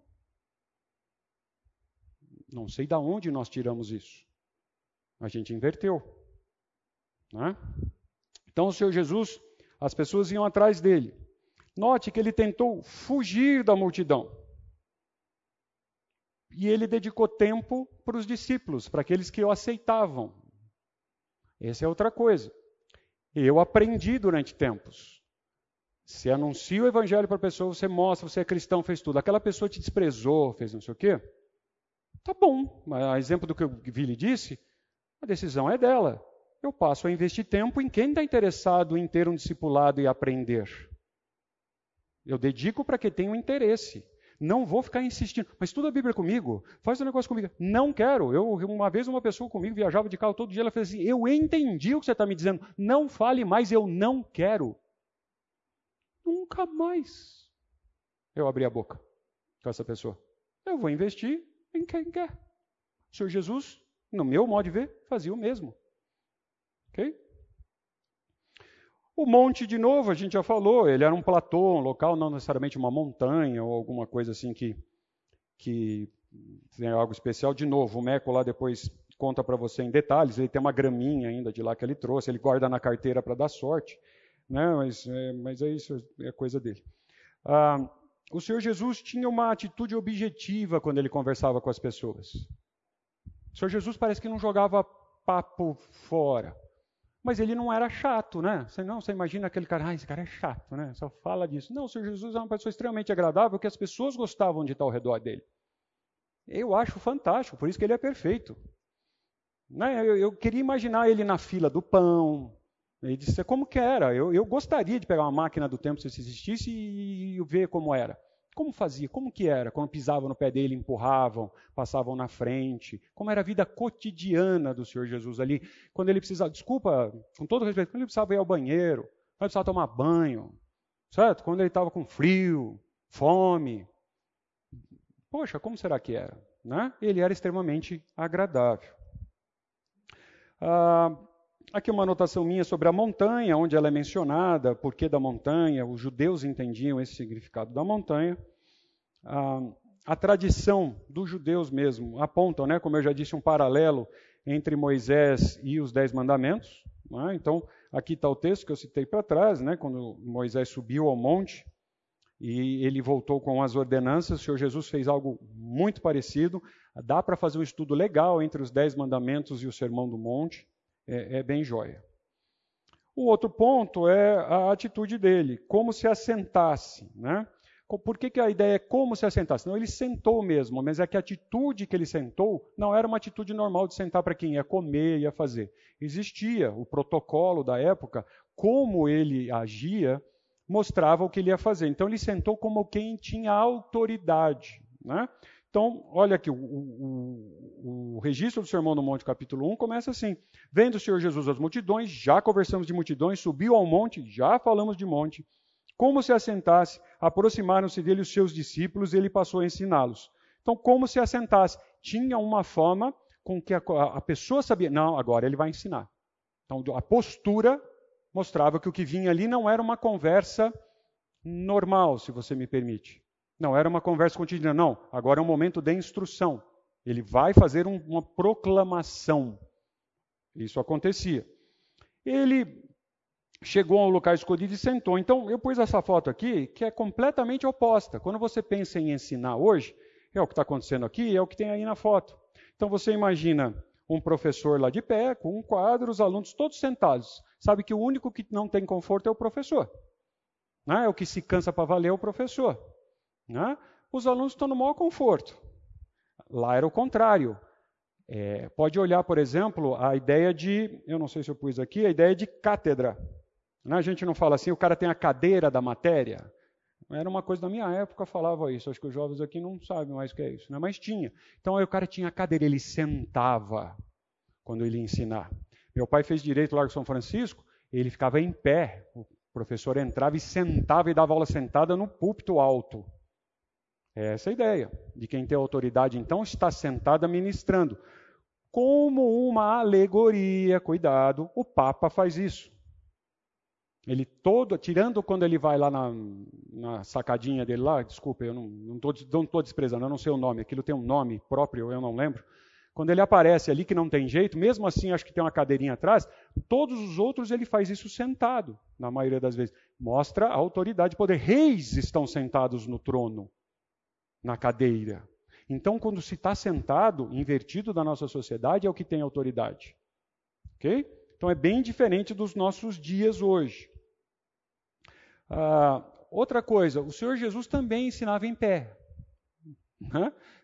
Speaker 1: Não sei de onde nós tiramos isso. A gente inverteu. Né? Então, o Senhor Jesus, as pessoas iam atrás dele. Note que ele tentou fugir da multidão. E ele dedicou tempo para os discípulos, para aqueles que o aceitavam. Essa é outra coisa. Eu aprendi durante tempos. Você anuncia o evangelho para a pessoa, você mostra, você é cristão, fez tudo. Aquela pessoa te desprezou, fez não sei o quê. Tá bom, mas a exemplo do que o Vili disse, a decisão é dela eu passo a investir tempo em quem está interessado em ter um discipulado e aprender. Eu dedico para que tenha um interesse. Não vou ficar insistindo. Mas estuda a Bíblia comigo. Faz um negócio comigo. Não quero. Eu Uma vez uma pessoa comigo viajava de carro todo dia. Ela fez assim: Eu entendi o que você está me dizendo. Não fale mais. Eu não quero. Nunca mais eu abri a boca com essa pessoa. Eu vou investir em quem quer. O Senhor Jesus, no meu modo de ver, fazia o mesmo. Ok? O monte, de novo, a gente já falou, ele era um platô, um local, não necessariamente uma montanha ou alguma coisa assim que, que tem algo especial. De novo, o Meco lá depois conta para você em detalhes, ele tem uma graminha ainda de lá que ele trouxe, ele guarda na carteira para dar sorte, né? mas, é, mas é isso, é coisa dele. Ah, o Senhor Jesus tinha uma atitude objetiva quando ele conversava com as pessoas. O Senhor Jesus parece que não jogava papo fora. Mas ele não era chato, né? Você não, você imagina aquele cara, ah, esse cara é chato, né? Só fala disso. Não, o Senhor Jesus é uma pessoa extremamente agradável que as pessoas gostavam de estar ao redor dele. Eu acho fantástico, por isso que ele é perfeito. Né? Eu, eu queria imaginar ele na fila do pão. Ele disse, como que era? Eu, eu gostaria de pegar uma máquina do tempo se isso existisse e, e ver como era. Como fazia? Como que era? Quando pisavam no pé dele, empurravam, passavam na frente. Como era a vida cotidiana do Senhor Jesus ali? Quando ele precisava, desculpa, com todo respeito, quando ele precisava ir ao banheiro, quando ele precisava tomar banho, certo? Quando ele estava com frio, fome. Poxa, como será que era? Né? Ele era extremamente agradável. Ah, aqui uma anotação minha sobre a montanha, onde ela é mencionada, por que da montanha, os judeus entendiam esse significado da montanha. Ah, a tradição dos judeus mesmo aponta, né, como eu já disse, um paralelo entre Moisés e os Dez Mandamentos. Né? Então, aqui está o texto que eu citei para trás, né, quando Moisés subiu ao monte e ele voltou com as ordenanças, o Senhor Jesus fez algo muito parecido. Dá para fazer um estudo legal entre os Dez Mandamentos e o Sermão do Monte é, é bem jóia. O outro ponto é a atitude dele, como se assentasse. Né? Por que, que a ideia é como se assentasse? Não, ele sentou mesmo, mas é que a atitude que ele sentou não era uma atitude normal de sentar para quem ia comer, ia fazer. Existia o protocolo da época, como ele agia, mostrava o que ele ia fazer. Então ele sentou como quem tinha autoridade. Né? Então, olha aqui, o, o, o, registro do Sermão no Monte, capítulo 1, começa assim: Vendo o Senhor Jesus as multidões, já conversamos de multidões, subiu ao monte, já falamos de monte. Como se assentasse, aproximaram-se dele os seus discípulos e ele passou a ensiná-los. Então, como se assentasse? Tinha uma forma com que a, a pessoa sabia, não, agora ele vai ensinar. Então, a postura mostrava que o que vinha ali não era uma conversa normal, se você me permite. Não era uma conversa cotidiana, não. Agora é um momento de instrução. Ele vai fazer um, uma proclamação. Isso acontecia. Ele chegou ao lugar escolhido e sentou. Então, eu pus essa foto aqui, que é completamente oposta. Quando você pensa em ensinar hoje, é o que está acontecendo aqui, é o que tem aí na foto. Então, você imagina um professor lá de pé, com um quadro, os alunos todos sentados. Sabe que o único que não tem conforto é o professor. Não é? O que se cansa para valer é o professor. Né? Os alunos estão no maior conforto. Lá era o contrário. É, pode olhar, por exemplo, a ideia de, eu não sei se eu pus aqui, a ideia de cátedra. Né? A gente não fala assim, o cara tem a cadeira da matéria. Era uma coisa da minha época, falava isso. Acho que os jovens aqui não sabem mais o que é isso, né? mas tinha. Então aí o cara tinha a cadeira, ele sentava quando ele ia ensinar. Meu pai fez direito lá com São Francisco, ele ficava em pé. O professor entrava e sentava e dava aula sentada no púlpito alto. É essa a ideia, de quem tem autoridade, então, está sentado ministrando. Como uma alegoria, cuidado, o Papa faz isso. Ele todo, tirando quando ele vai lá na, na sacadinha dele lá, desculpa, eu não estou desprezando, eu não sei o nome, aquilo tem um nome próprio, eu não lembro. Quando ele aparece ali que não tem jeito, mesmo assim acho que tem uma cadeirinha atrás, todos os outros ele faz isso sentado, na maioria das vezes. Mostra a autoridade e poder. Reis estão sentados no trono na cadeira. Então, quando se está sentado, invertido da nossa sociedade, é o que tem autoridade. Ok? Então, é bem diferente dos nossos dias hoje. Ah, outra coisa, o Senhor Jesus também ensinava em pé.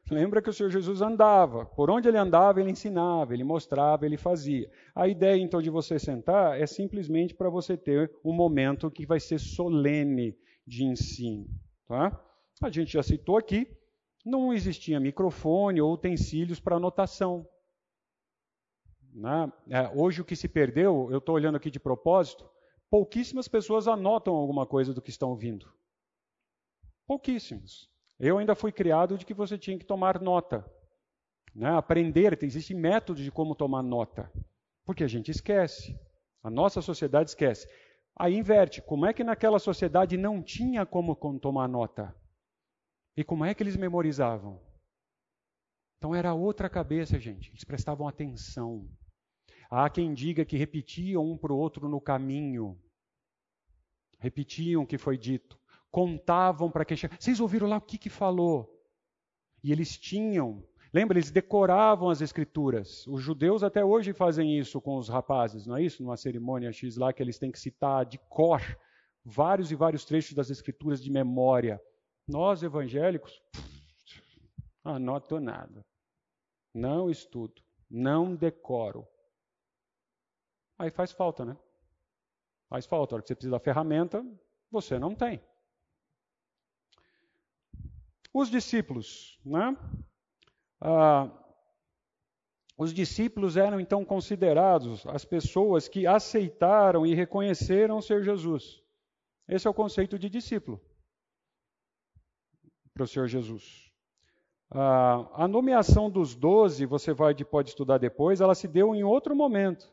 Speaker 1: Lembra que o Senhor Jesus andava. Por onde ele andava, ele ensinava, ele mostrava, ele fazia. A ideia, então, de você sentar é simplesmente para você ter um momento que vai ser solene de ensino. Tá? A gente já citou aqui, não existia microfone ou utensílios para anotação. Né? É, hoje o que se perdeu, eu estou olhando aqui de propósito, pouquíssimas pessoas anotam alguma coisa do que estão ouvindo. Pouquíssimos. Eu ainda fui criado de que você tinha que tomar nota. Né? Aprender, existe métodos de como tomar nota. Porque a gente esquece. A nossa sociedade esquece. Aí inverte. Como é que naquela sociedade não tinha como tomar nota? E como é que eles memorizavam? Então era outra cabeça, gente. Eles prestavam atenção. Há quem diga que repetiam um para o outro no caminho. Repetiam o que foi dito. Contavam para quem. Vocês ouviram lá o que, que falou? E eles tinham. Lembra, eles decoravam as escrituras. Os judeus até hoje fazem isso com os rapazes, não é isso? Numa cerimônia X lá que eles têm que citar de cor vários e vários trechos das escrituras de memória. Nós, evangélicos, anoto nada. Não estudo. Não decoro. Aí faz falta, né? Faz falta. A hora que você precisa da ferramenta, você não tem. Os discípulos, né? Ah, os discípulos eram então considerados as pessoas que aceitaram e reconheceram ser Jesus. Esse é o conceito de discípulo para o Senhor Jesus. Ah, a nomeação dos doze, você vai, pode estudar depois, ela se deu em outro momento.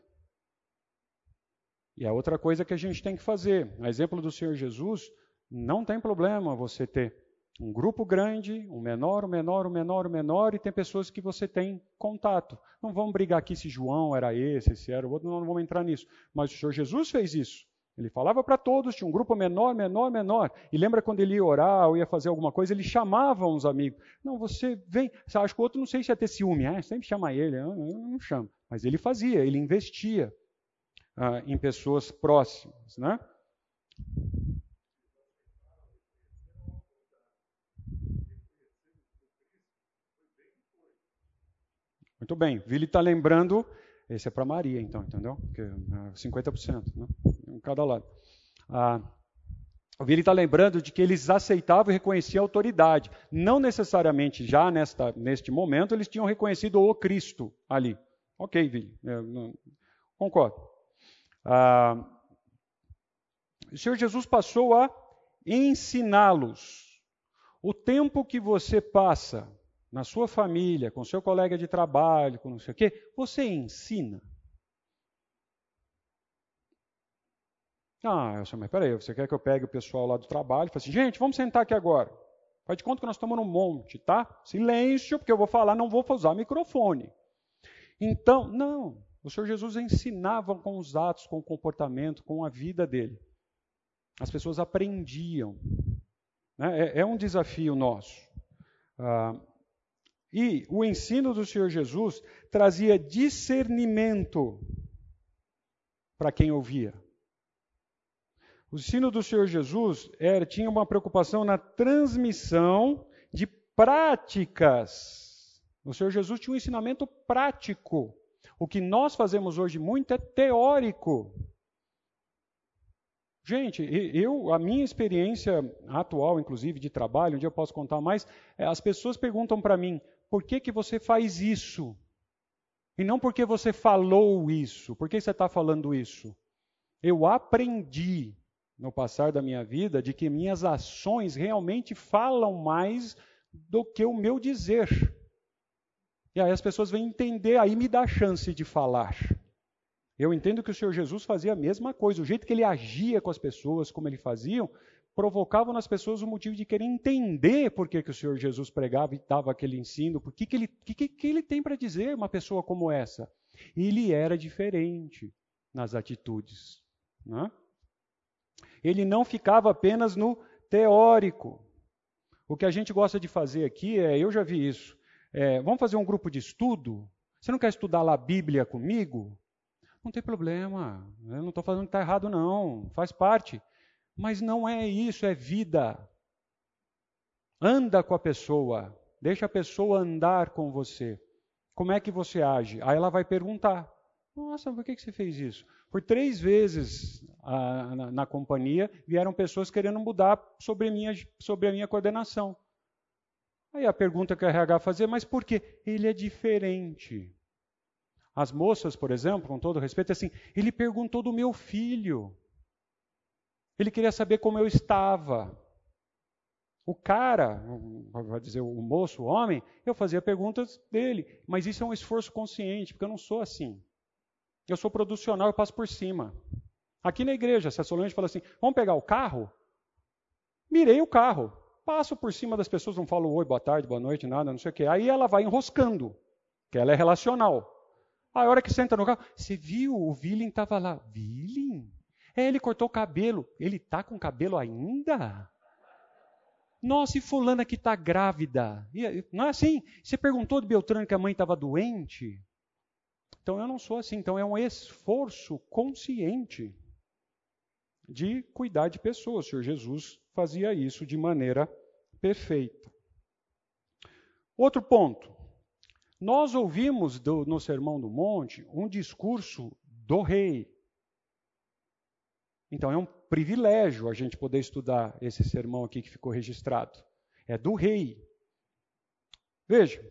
Speaker 1: E é outra coisa que a gente tem que fazer. A exemplo do Senhor Jesus, não tem problema você ter um grupo grande, um menor, um menor, um menor, um menor, e tem pessoas que você tem contato. Não vamos brigar aqui se João era esse, se era o outro, não vamos entrar nisso. Mas o Senhor Jesus fez isso. Ele falava para todos, tinha um grupo menor, menor, menor. E lembra quando ele ia orar ou ia fazer alguma coisa, ele chamava uns amigos. Não, você vem. Acha que o outro não sei se ia ter ciúme, é, sempre chama ele, eu não chamo. Mas ele fazia, ele investia ah, em pessoas próximas. Né? Muito bem, Vili está lembrando esse é para Maria, então, entendeu? Porque 50%, é né? em cada lado. Ah, ele está lembrando de que eles aceitavam e reconheciam a autoridade. Não necessariamente já nesta, neste momento eles tinham reconhecido o Cristo ali. Ok, Vili, concordo. Ah, o Senhor Jesus passou a ensiná-los. O tempo que você passa na sua família, com seu colega de trabalho, com não sei o quê, você ensina. Ah, eu sei, mas peraí, você quer que eu pegue o pessoal lá do trabalho e fale assim, gente, vamos sentar aqui agora. Faz de conta que nós estamos num monte, tá? Silêncio, porque eu vou falar, não vou usar microfone. Então, não. O Senhor Jesus ensinava com os atos, com o comportamento, com a vida dele. As pessoas aprendiam. Né? É, é um desafio nosso. Ah, e o ensino do Senhor Jesus trazia discernimento para quem ouvia. O ensino do Senhor Jesus era, tinha uma preocupação na transmissão de práticas. O Senhor Jesus tinha um ensinamento prático. O que nós fazemos hoje muito é teórico. Gente, eu, a minha experiência atual, inclusive de trabalho, onde eu posso contar mais, é, as pessoas perguntam para mim: por que, que você faz isso? E não porque você falou isso. Por que você está falando isso? Eu aprendi no passar da minha vida de que minhas ações realmente falam mais do que o meu dizer. E aí as pessoas vêm entender, aí me dá a chance de falar. Eu entendo que o Senhor Jesus fazia a mesma coisa, o jeito que ele agia com as pessoas, como ele fazia, provocavam nas pessoas o motivo de querer entender por que, que o Senhor Jesus pregava e dava aquele ensino, por que, que, ele, que, que ele tem para dizer uma pessoa como essa. Ele era diferente nas atitudes. Né? Ele não ficava apenas no teórico. O que a gente gosta de fazer aqui é, eu já vi isso, é, vamos fazer um grupo de estudo? Você não quer estudar lá a Bíblia comigo? Não tem problema, eu não estou falando que está errado, não, faz parte. Mas não é isso, é vida. Anda com a pessoa, deixa a pessoa andar com você. Como é que você age? Aí ela vai perguntar: Nossa, por que você fez isso? Por três vezes ah, na, na, companhia, vieram pessoas querendo mudar sobre a, minha, sobre a minha coordenação. Aí a pergunta que a RH fazia, mas por quê? Ele é diferente. As moças, por exemplo, com todo respeito, assim, ele perguntou do meu filho. Ele queria saber como eu estava. O cara, vai dizer o moço, o homem, eu fazia perguntas dele, mas isso é um esforço consciente, porque eu não sou assim. Eu sou producional, eu passo por cima. Aqui na igreja, se a Solange fala assim, vamos pegar o carro? Mirei o carro, passo por cima das pessoas, não falo oi, boa tarde, boa noite, nada, não sei o quê. Aí ela vai enroscando, que ela é relacional. A hora que senta no carro, você viu, o Vilim estava lá. Vilim? É, ele cortou o cabelo. Ele está com cabelo ainda? Nossa, e fulana que está grávida? Não é assim? Você perguntou de Beltrano que a mãe estava doente? Então eu não sou assim. Então é um esforço consciente de cuidar de pessoas. O Senhor Jesus fazia isso de maneira perfeita. Outro ponto. Nós ouvimos do, no Sermão do Monte um discurso do rei. Então é um privilégio a gente poder estudar esse sermão aqui que ficou registrado. É do rei. Veja,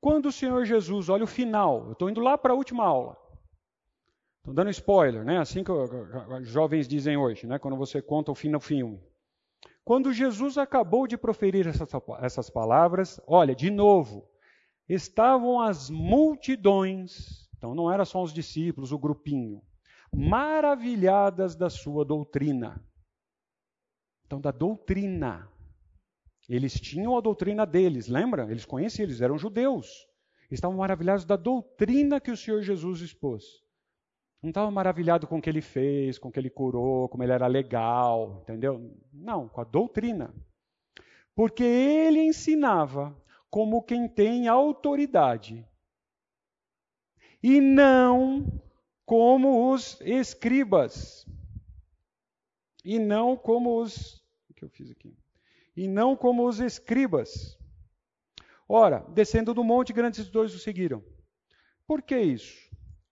Speaker 1: quando o Senhor Jesus, olha o final, eu estou indo lá para a última aula. Estou dando spoiler, né? Assim que os jovens dizem hoje, né? Quando você conta o fim do filme. Quando Jesus acabou de proferir essas, essas palavras, olha, de novo, estavam as multidões, então não era só os discípulos, o grupinho, maravilhadas da sua doutrina. Então, da doutrina. Eles tinham a doutrina deles, lembra? Eles conheciam, eles eram judeus. Estavam maravilhados da doutrina que o Senhor Jesus expôs. Não estavam maravilhados com o que ele fez, com o que ele curou, como ele era legal, entendeu? Não, com a doutrina. Porque ele ensinava como quem tem autoridade. E não como os escribas. E não como os. O que eu fiz aqui? e não como os escribas. Ora, descendo do monte, grandes dois o seguiram. Por que isso?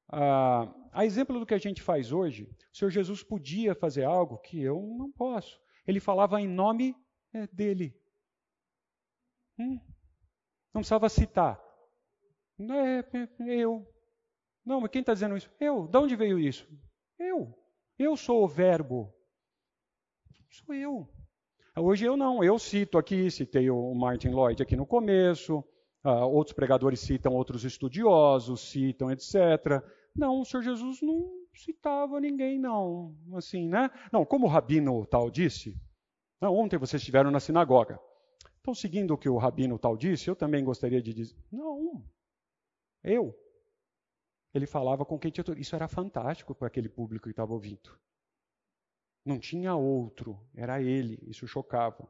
Speaker 1: Ah, a exemplo do que a gente faz hoje, o Senhor Jesus podia fazer algo que eu não posso. Ele falava em nome é, dele. Hum, não precisava citar. É, é, eu. Não, mas quem está dizendo isso? Eu. De onde veio isso? Eu. Eu sou o verbo. Sou eu. Hoje eu não, eu cito aqui, citei o Martin Lloyd aqui no começo, uh, outros pregadores citam outros estudiosos, citam, etc. Não, o Senhor Jesus não citava ninguém, não. Assim, né? Não, como o rabino tal disse, não, ontem vocês estiveram na sinagoga. Então, seguindo o que o rabino tal disse, eu também gostaria de dizer, não, eu. Ele falava com quem tinha. Isso era fantástico para aquele público que estava ouvindo. Não tinha outro, era ele. Isso chocava.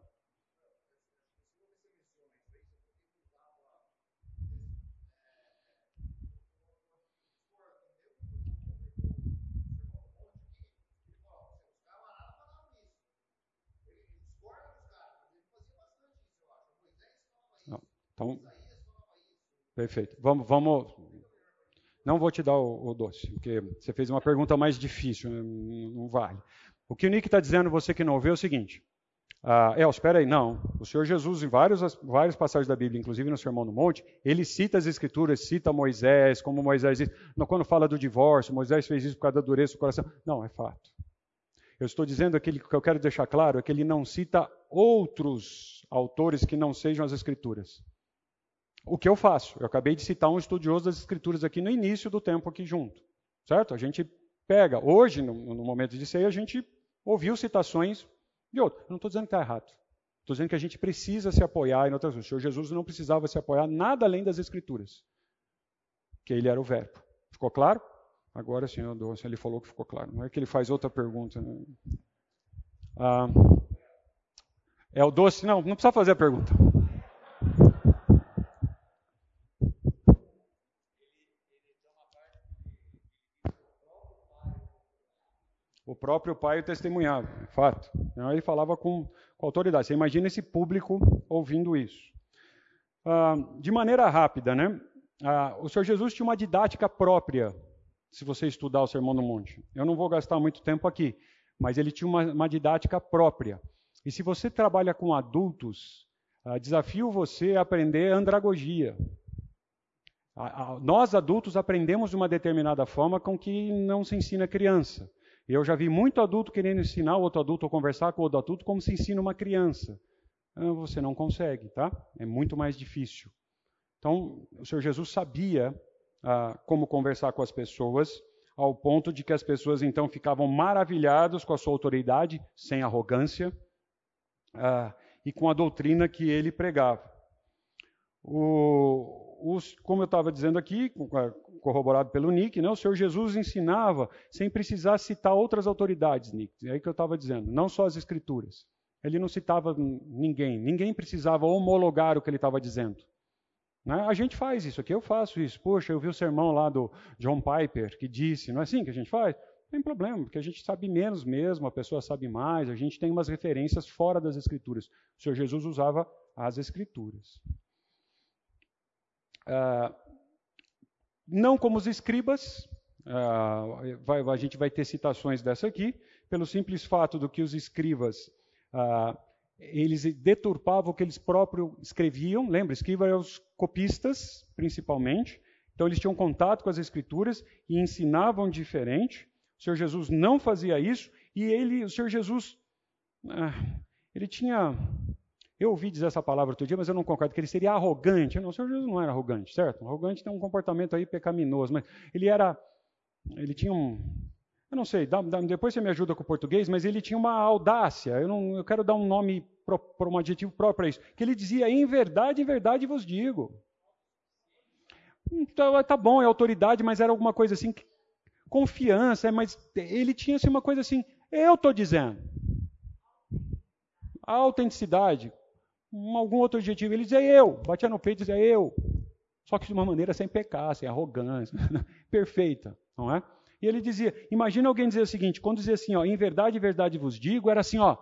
Speaker 1: Então, perfeito. Vamos, vamos. Não vou te dar o, o doce, porque você fez uma pergunta mais difícil, né? não vale. O que o Nick está dizendo, você que não ouviu, é o seguinte. Ah, El, espera aí, não. O Senhor Jesus, em vários, várias passagens da Bíblia, inclusive no Sermão do Monte, ele cita as Escrituras, cita Moisés, como Moisés diz. Quando fala do divórcio, Moisés fez isso por causa da dureza do coração. Não, é fato. Eu estou dizendo aquilo que eu quero deixar claro é que ele não cita outros autores que não sejam as Escrituras. O que eu faço? Eu acabei de citar um estudioso das Escrituras aqui no início do tempo aqui junto. Certo? A gente pega. Hoje, no, no momento de ceia, a gente ouviu citações de outro. Eu não estou dizendo que está errado. Estou dizendo que a gente precisa se apoiar em outras coisas. O Senhor Jesus não precisava se apoiar nada além das Escrituras. Que ele era o verbo. Ficou claro? Agora, senhor Doce, ele falou que ficou claro. Não é que ele faz outra pergunta. Né? Ah, é o doce? Não, não precisa fazer a pergunta. O próprio pai testemunhava, é fato. Então, ele falava com, com, autoridade. Você imagina esse público ouvindo isso. Ah, de maneira rápida, né? Ah, o Senhor Jesus tinha uma didática própria se você estudar o Sermão do Monte. Eu não vou gastar muito tempo aqui, mas ele tinha uma, uma didática própria. E se você trabalha com adultos, uh, desafio você a aprender andragogia. nós adultos aprendemos de uma determinada forma com que não se ensina criança. Eu já vi muito adulto querendo ensinar outro adulto a conversar com outro adulto como se ensina uma criança. Ah, você não consegue, tá? É muito mais difícil. Então, o Senhor Jesus sabia ah, como conversar com as pessoas, ao ponto de que as pessoas então ficavam maravilhadas com a sua autoridade, sem arrogância, ah, e com a doutrina que ele pregava. O, os, como eu estava dizendo aqui, corroborado pelo Nick, né, o Senhor Jesus ensinava sem precisar citar outras autoridades, Nick. É aí que eu estava dizendo, não só as Escrituras. Ele não citava ninguém, ninguém precisava homologar o que ele estava dizendo. Né? A gente faz isso aqui, eu faço isso. Poxa, eu vi o sermão lá do John Piper que disse, não é assim que a gente faz? Não tem problema, porque a gente sabe menos mesmo, a pessoa sabe mais, a gente tem umas referências fora das Escrituras. O Senhor Jesus usava as Escrituras. Ah, não como os escribas, ah, vai, a gente vai ter citações dessa aqui, pelo simples fato do que os escribas ah, eles deturpavam o que eles próprios escreviam. Lembra, escriba eram os copistas, principalmente. Então eles tinham contato com as escrituras e ensinavam diferente. O Senhor Jesus não fazia isso e ele, o Senhor Jesus, ah, ele tinha, eu ouvi dizer essa palavra outro dia, mas eu não concordo que ele seria arrogante. Não, o Senhor Jesus não era arrogante, certo? Arrogante tem um comportamento aí pecaminoso, mas ele era, ele tinha um, eu não sei, dá, dá, depois você me ajuda com o português, mas ele tinha uma audácia. Eu, não, eu quero dar um nome, para um adjetivo próprio para isso. Que ele dizia: em verdade, em verdade vos digo. Então, tá bom, é autoridade, mas era alguma coisa assim, confiança, mas ele tinha assim, uma coisa assim, eu estou dizendo. A autenticidade, algum outro adjetivo, ele dizia eu, batia no peito e dizia eu. Só que de uma maneira sem pecar, sem arrogância, [LAUGHS] perfeita, não é? E ele dizia: imagina alguém dizer o seguinte, quando dizia assim, ó, em verdade, verdade vos digo, era assim, ó,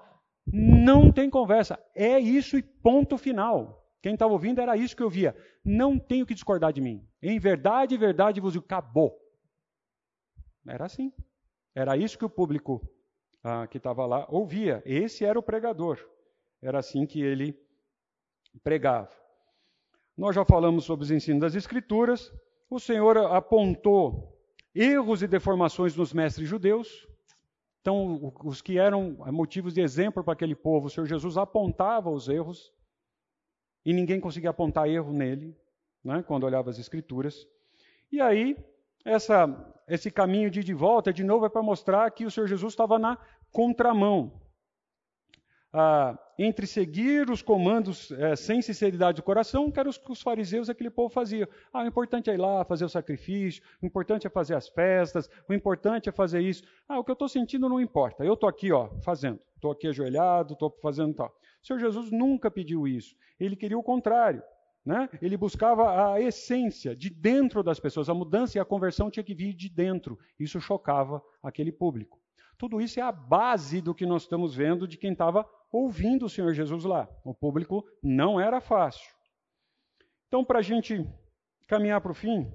Speaker 1: não tem conversa, é isso e ponto final. Quem estava ouvindo era isso que eu via. Não tenho que discordar de mim. Em verdade, verdade vos digo, acabou. Era assim. Era isso que o público ah, que estava lá ouvia. Esse era o pregador. Era assim que ele pregava. Nós já falamos sobre os ensinos das Escrituras. O Senhor apontou erros e deformações nos mestres judeus. Então, os que eram motivos de exemplo para aquele povo, o Senhor Jesus apontava os erros e ninguém conseguia apontar erro nele, né, quando olhava as Escrituras. E aí, essa, esse caminho de ir de volta, de novo, é para mostrar que o Senhor Jesus estava na contramão ah, entre seguir os comandos é, sem sinceridade do coração, que era os que os fariseus, aquele povo fazia. Ah, o importante é ir lá fazer o sacrifício, o importante é fazer as festas, o importante é fazer isso. Ah, o que eu estou sentindo não importa. Eu estou aqui, ó, fazendo. Estou aqui ajoelhado, estou fazendo tal. O Senhor Jesus nunca pediu isso. Ele queria o contrário. Né? Ele buscava a essência de dentro das pessoas. A mudança e a conversão tinha que vir de dentro. Isso chocava aquele público. Tudo isso é a base do que nós estamos vendo de quem estava ouvindo o Senhor Jesus lá. O público não era fácil. Então, para a gente caminhar para o fim,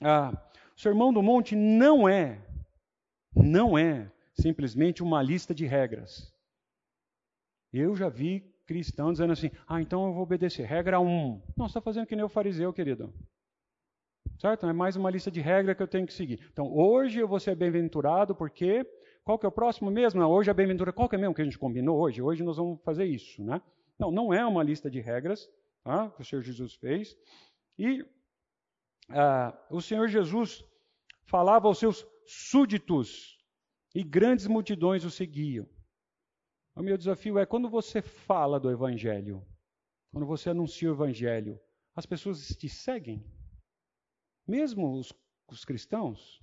Speaker 1: ah, o Sermão do Monte não é, não é simplesmente uma lista de regras. Eu já vi cristãos dizendo assim: ah, então eu vou obedecer. Regra 1. Um. Não, está fazendo que nem o fariseu, querido. Certo? É mais uma lista de regras que eu tenho que seguir. Então, hoje eu vou ser bem-aventurado porque qual que é o próximo mesmo? Não, hoje a bem-aventura, qual que é mesmo que a gente combinou hoje? Hoje nós vamos fazer isso, né? Não, não é uma lista de regras tá? que o Senhor Jesus fez. E ah, o Senhor Jesus falava aos seus súditos e grandes multidões o seguiam. O meu desafio é quando você fala do Evangelho, quando você anuncia o Evangelho, as pessoas te seguem? Mesmo os, os cristãos?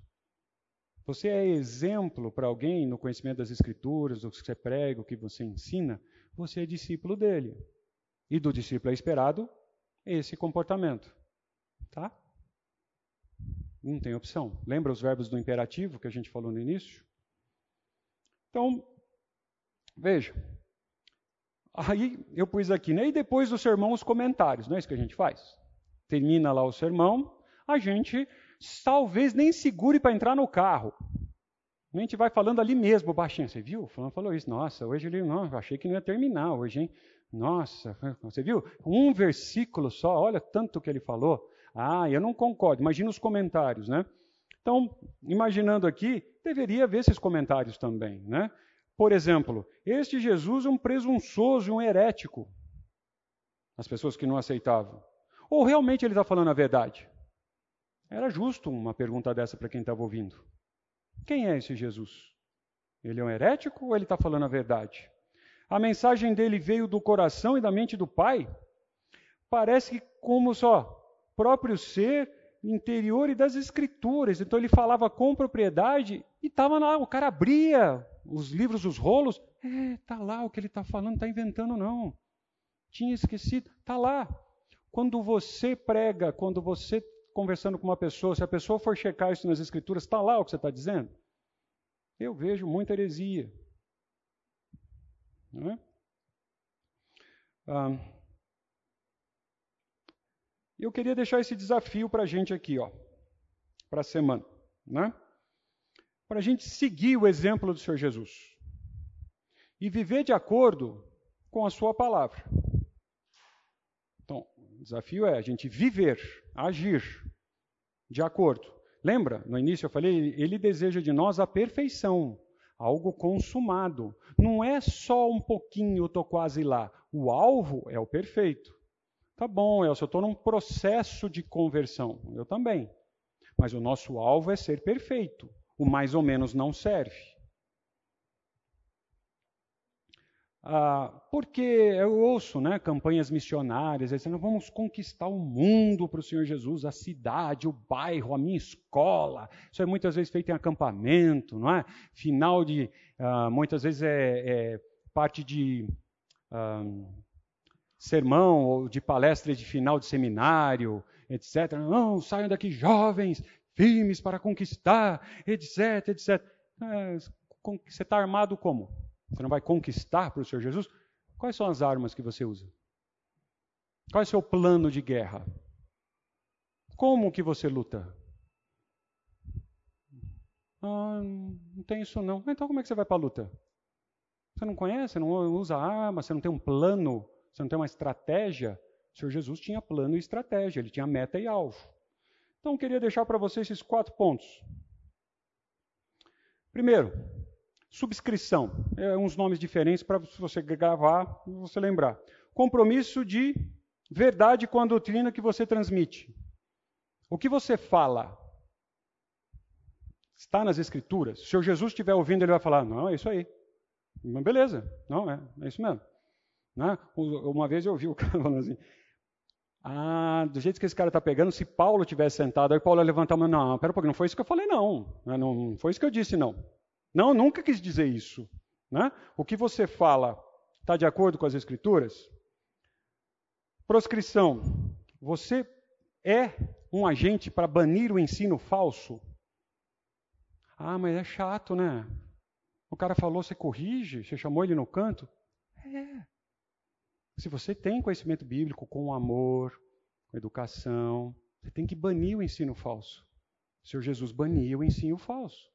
Speaker 1: Você é exemplo para alguém no conhecimento das Escrituras, o que você prega, o que você ensina, você é discípulo dele. E do discípulo é esperado esse comportamento. Tá? Não tem opção. Lembra os verbos do imperativo que a gente falou no início? Então, veja. Aí eu pus aqui, né? E depois do sermão, os comentários. Não é isso que a gente faz? Termina lá o sermão, a gente talvez nem segure para entrar no carro. A gente vai falando ali mesmo, baixinho. Você viu? O fulano falou isso. Nossa, hoje ele. Não, achei que não ia terminar hoje, hein? Nossa, [LAUGHS] você viu? Um versículo só, olha tanto que ele falou. Ah, eu não concordo. Imagina os comentários, né? Então, imaginando aqui, deveria haver esses comentários também, né? Por exemplo, este Jesus é um presunçoso, um herético. As pessoas que não aceitavam. Ou realmente ele está falando a verdade? Era justo uma pergunta dessa para quem estava ouvindo. Quem é esse Jesus? Ele é um herético ou ele está falando a verdade? A mensagem dele veio do coração e da mente do Pai? Parece que como só próprio ser interior e das escrituras. Então ele falava com propriedade e estava lá, o cara abria os livros, os rolos, é, tá lá o que ele está falando, está inventando não. Tinha esquecido, tá lá. Quando você prega, quando você conversando com uma pessoa, se a pessoa for checar isso nas escrituras, está lá o que você está dizendo? Eu vejo muita heresia. Não é? Ah, eu queria deixar esse desafio para a gente aqui, ó, para a semana, né? Para a gente seguir o exemplo do Senhor Jesus e viver de acordo com a Sua palavra. Então, o desafio é a gente viver, agir de acordo. Lembra? No início eu falei, ele deseja de nós a perfeição, algo consumado. Não é só um pouquinho, estou quase lá. O alvo é o perfeito. Tá bom, Elcio, eu estou num processo de conversão. Eu também. Mas o nosso alvo é ser perfeito. O mais ou menos não serve. Ah, porque eu ouço né, campanhas missionárias dizendo vamos conquistar o mundo para o Senhor Jesus, a cidade, o bairro, a minha escola. Isso é muitas vezes feito em acampamento, não é? Final de. Ah, muitas vezes é, é parte de. Ah, sermão ou de palestra de final de seminário, etc. Não, saiam daqui jovens, firmes para conquistar, etc, etc. É, você está armado como? Você não vai conquistar para o Senhor Jesus? Quais são as armas que você usa? Qual é o seu plano de guerra? Como que você luta? Ah, não tem isso não. Então como é que você vai para a luta? Você não conhece, não usa arma, você não tem um plano você não tem uma estratégia? O Senhor Jesus tinha plano e estratégia, ele tinha meta e alvo. Então, eu queria deixar para você esses quatro pontos. Primeiro, subscrição. É uns nomes diferentes para você gravar você lembrar. Compromisso de verdade com a doutrina que você transmite. O que você fala está nas escrituras. Se o Jesus estiver ouvindo, ele vai falar: não, é isso aí. Beleza, não, é, é isso mesmo. Né? Uma vez eu ouvi o [LAUGHS] cara falando assim, ah, do jeito que esse cara está pegando, se Paulo tivesse sentado, aí Paulo ia levantar a mão, não, pera um pouquinho, não foi isso que eu falei, não. Né? Não foi isso que eu disse, não. Não, nunca quis dizer isso. Né? O que você fala está de acordo com as escrituras? Proscrição. Você é um agente para banir o ensino falso? Ah, mas é chato, né? O cara falou, você corrige, você chamou ele no canto? É. Se você tem conhecimento bíblico com amor, com educação, você tem que banir o ensino falso. O Senhor Jesus baniu o ensino falso.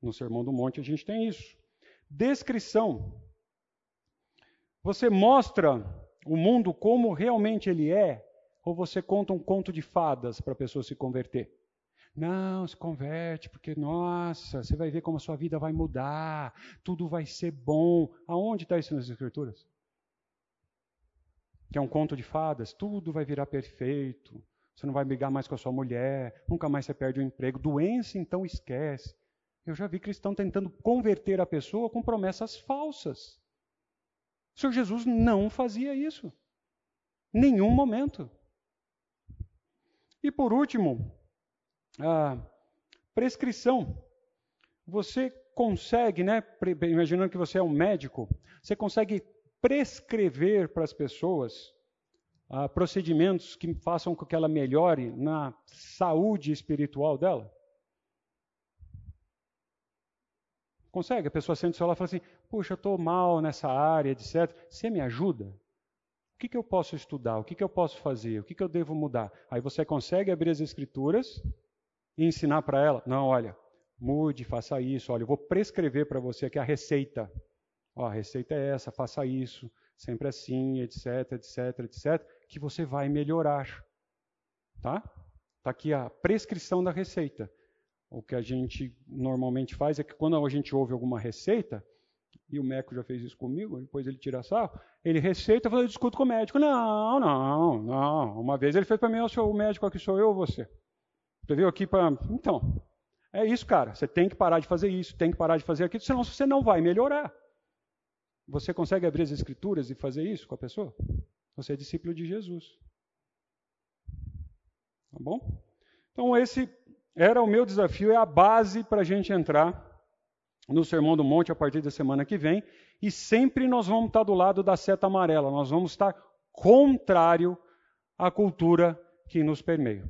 Speaker 1: No Sermão do Monte a gente tem isso. Descrição. Você mostra o mundo como realmente ele é, ou você conta um conto de fadas para a pessoa se converter? Não, se converte, porque, nossa, você vai ver como a sua vida vai mudar, tudo vai ser bom. Aonde está isso nas Escrituras? que é um conto de fadas, tudo vai virar perfeito, você não vai brigar mais com a sua mulher, nunca mais você perde o emprego, doença então esquece. Eu já vi cristão tentando converter a pessoa com promessas falsas. O Senhor Jesus não fazia isso. Nenhum momento. E por último, a prescrição. Você consegue, né, imaginando que você é um médico, você consegue prescrever para as pessoas uh, procedimentos que façam com que ela melhore na saúde espiritual dela? Consegue? A pessoa sente o celular e fala assim: Puxa, eu estou mal nessa área, etc. Você me ajuda? O que, que eu posso estudar? O que, que eu posso fazer? O que, que eu devo mudar? Aí você consegue abrir as escrituras e ensinar para ela. Não, olha, mude, faça isso. Olha, eu vou prescrever para você aqui a receita. Ó, a receita é essa, faça isso, sempre assim, etc, etc, etc, que você vai melhorar. Tá? Está aqui a prescrição da receita. O que a gente normalmente faz é que quando a gente ouve alguma receita, e o médico já fez isso comigo, depois ele tira sarro, ele receita e fala, eu discuto com o médico. Não, não, não. Uma vez ele fez para mim, o médico aqui sou eu ou você? Você veio aqui para... Então, é isso, cara. Você tem que parar de fazer isso, tem que parar de fazer aquilo, senão você não vai melhorar. Você consegue abrir as escrituras e fazer isso com a pessoa? Você é discípulo de Jesus. Tá bom? Então, esse era o meu desafio, é a base para a gente entrar no Sermão do Monte a partir da semana que vem. E sempre nós vamos estar do lado da seta amarela, nós vamos estar contrário à cultura que nos permeia.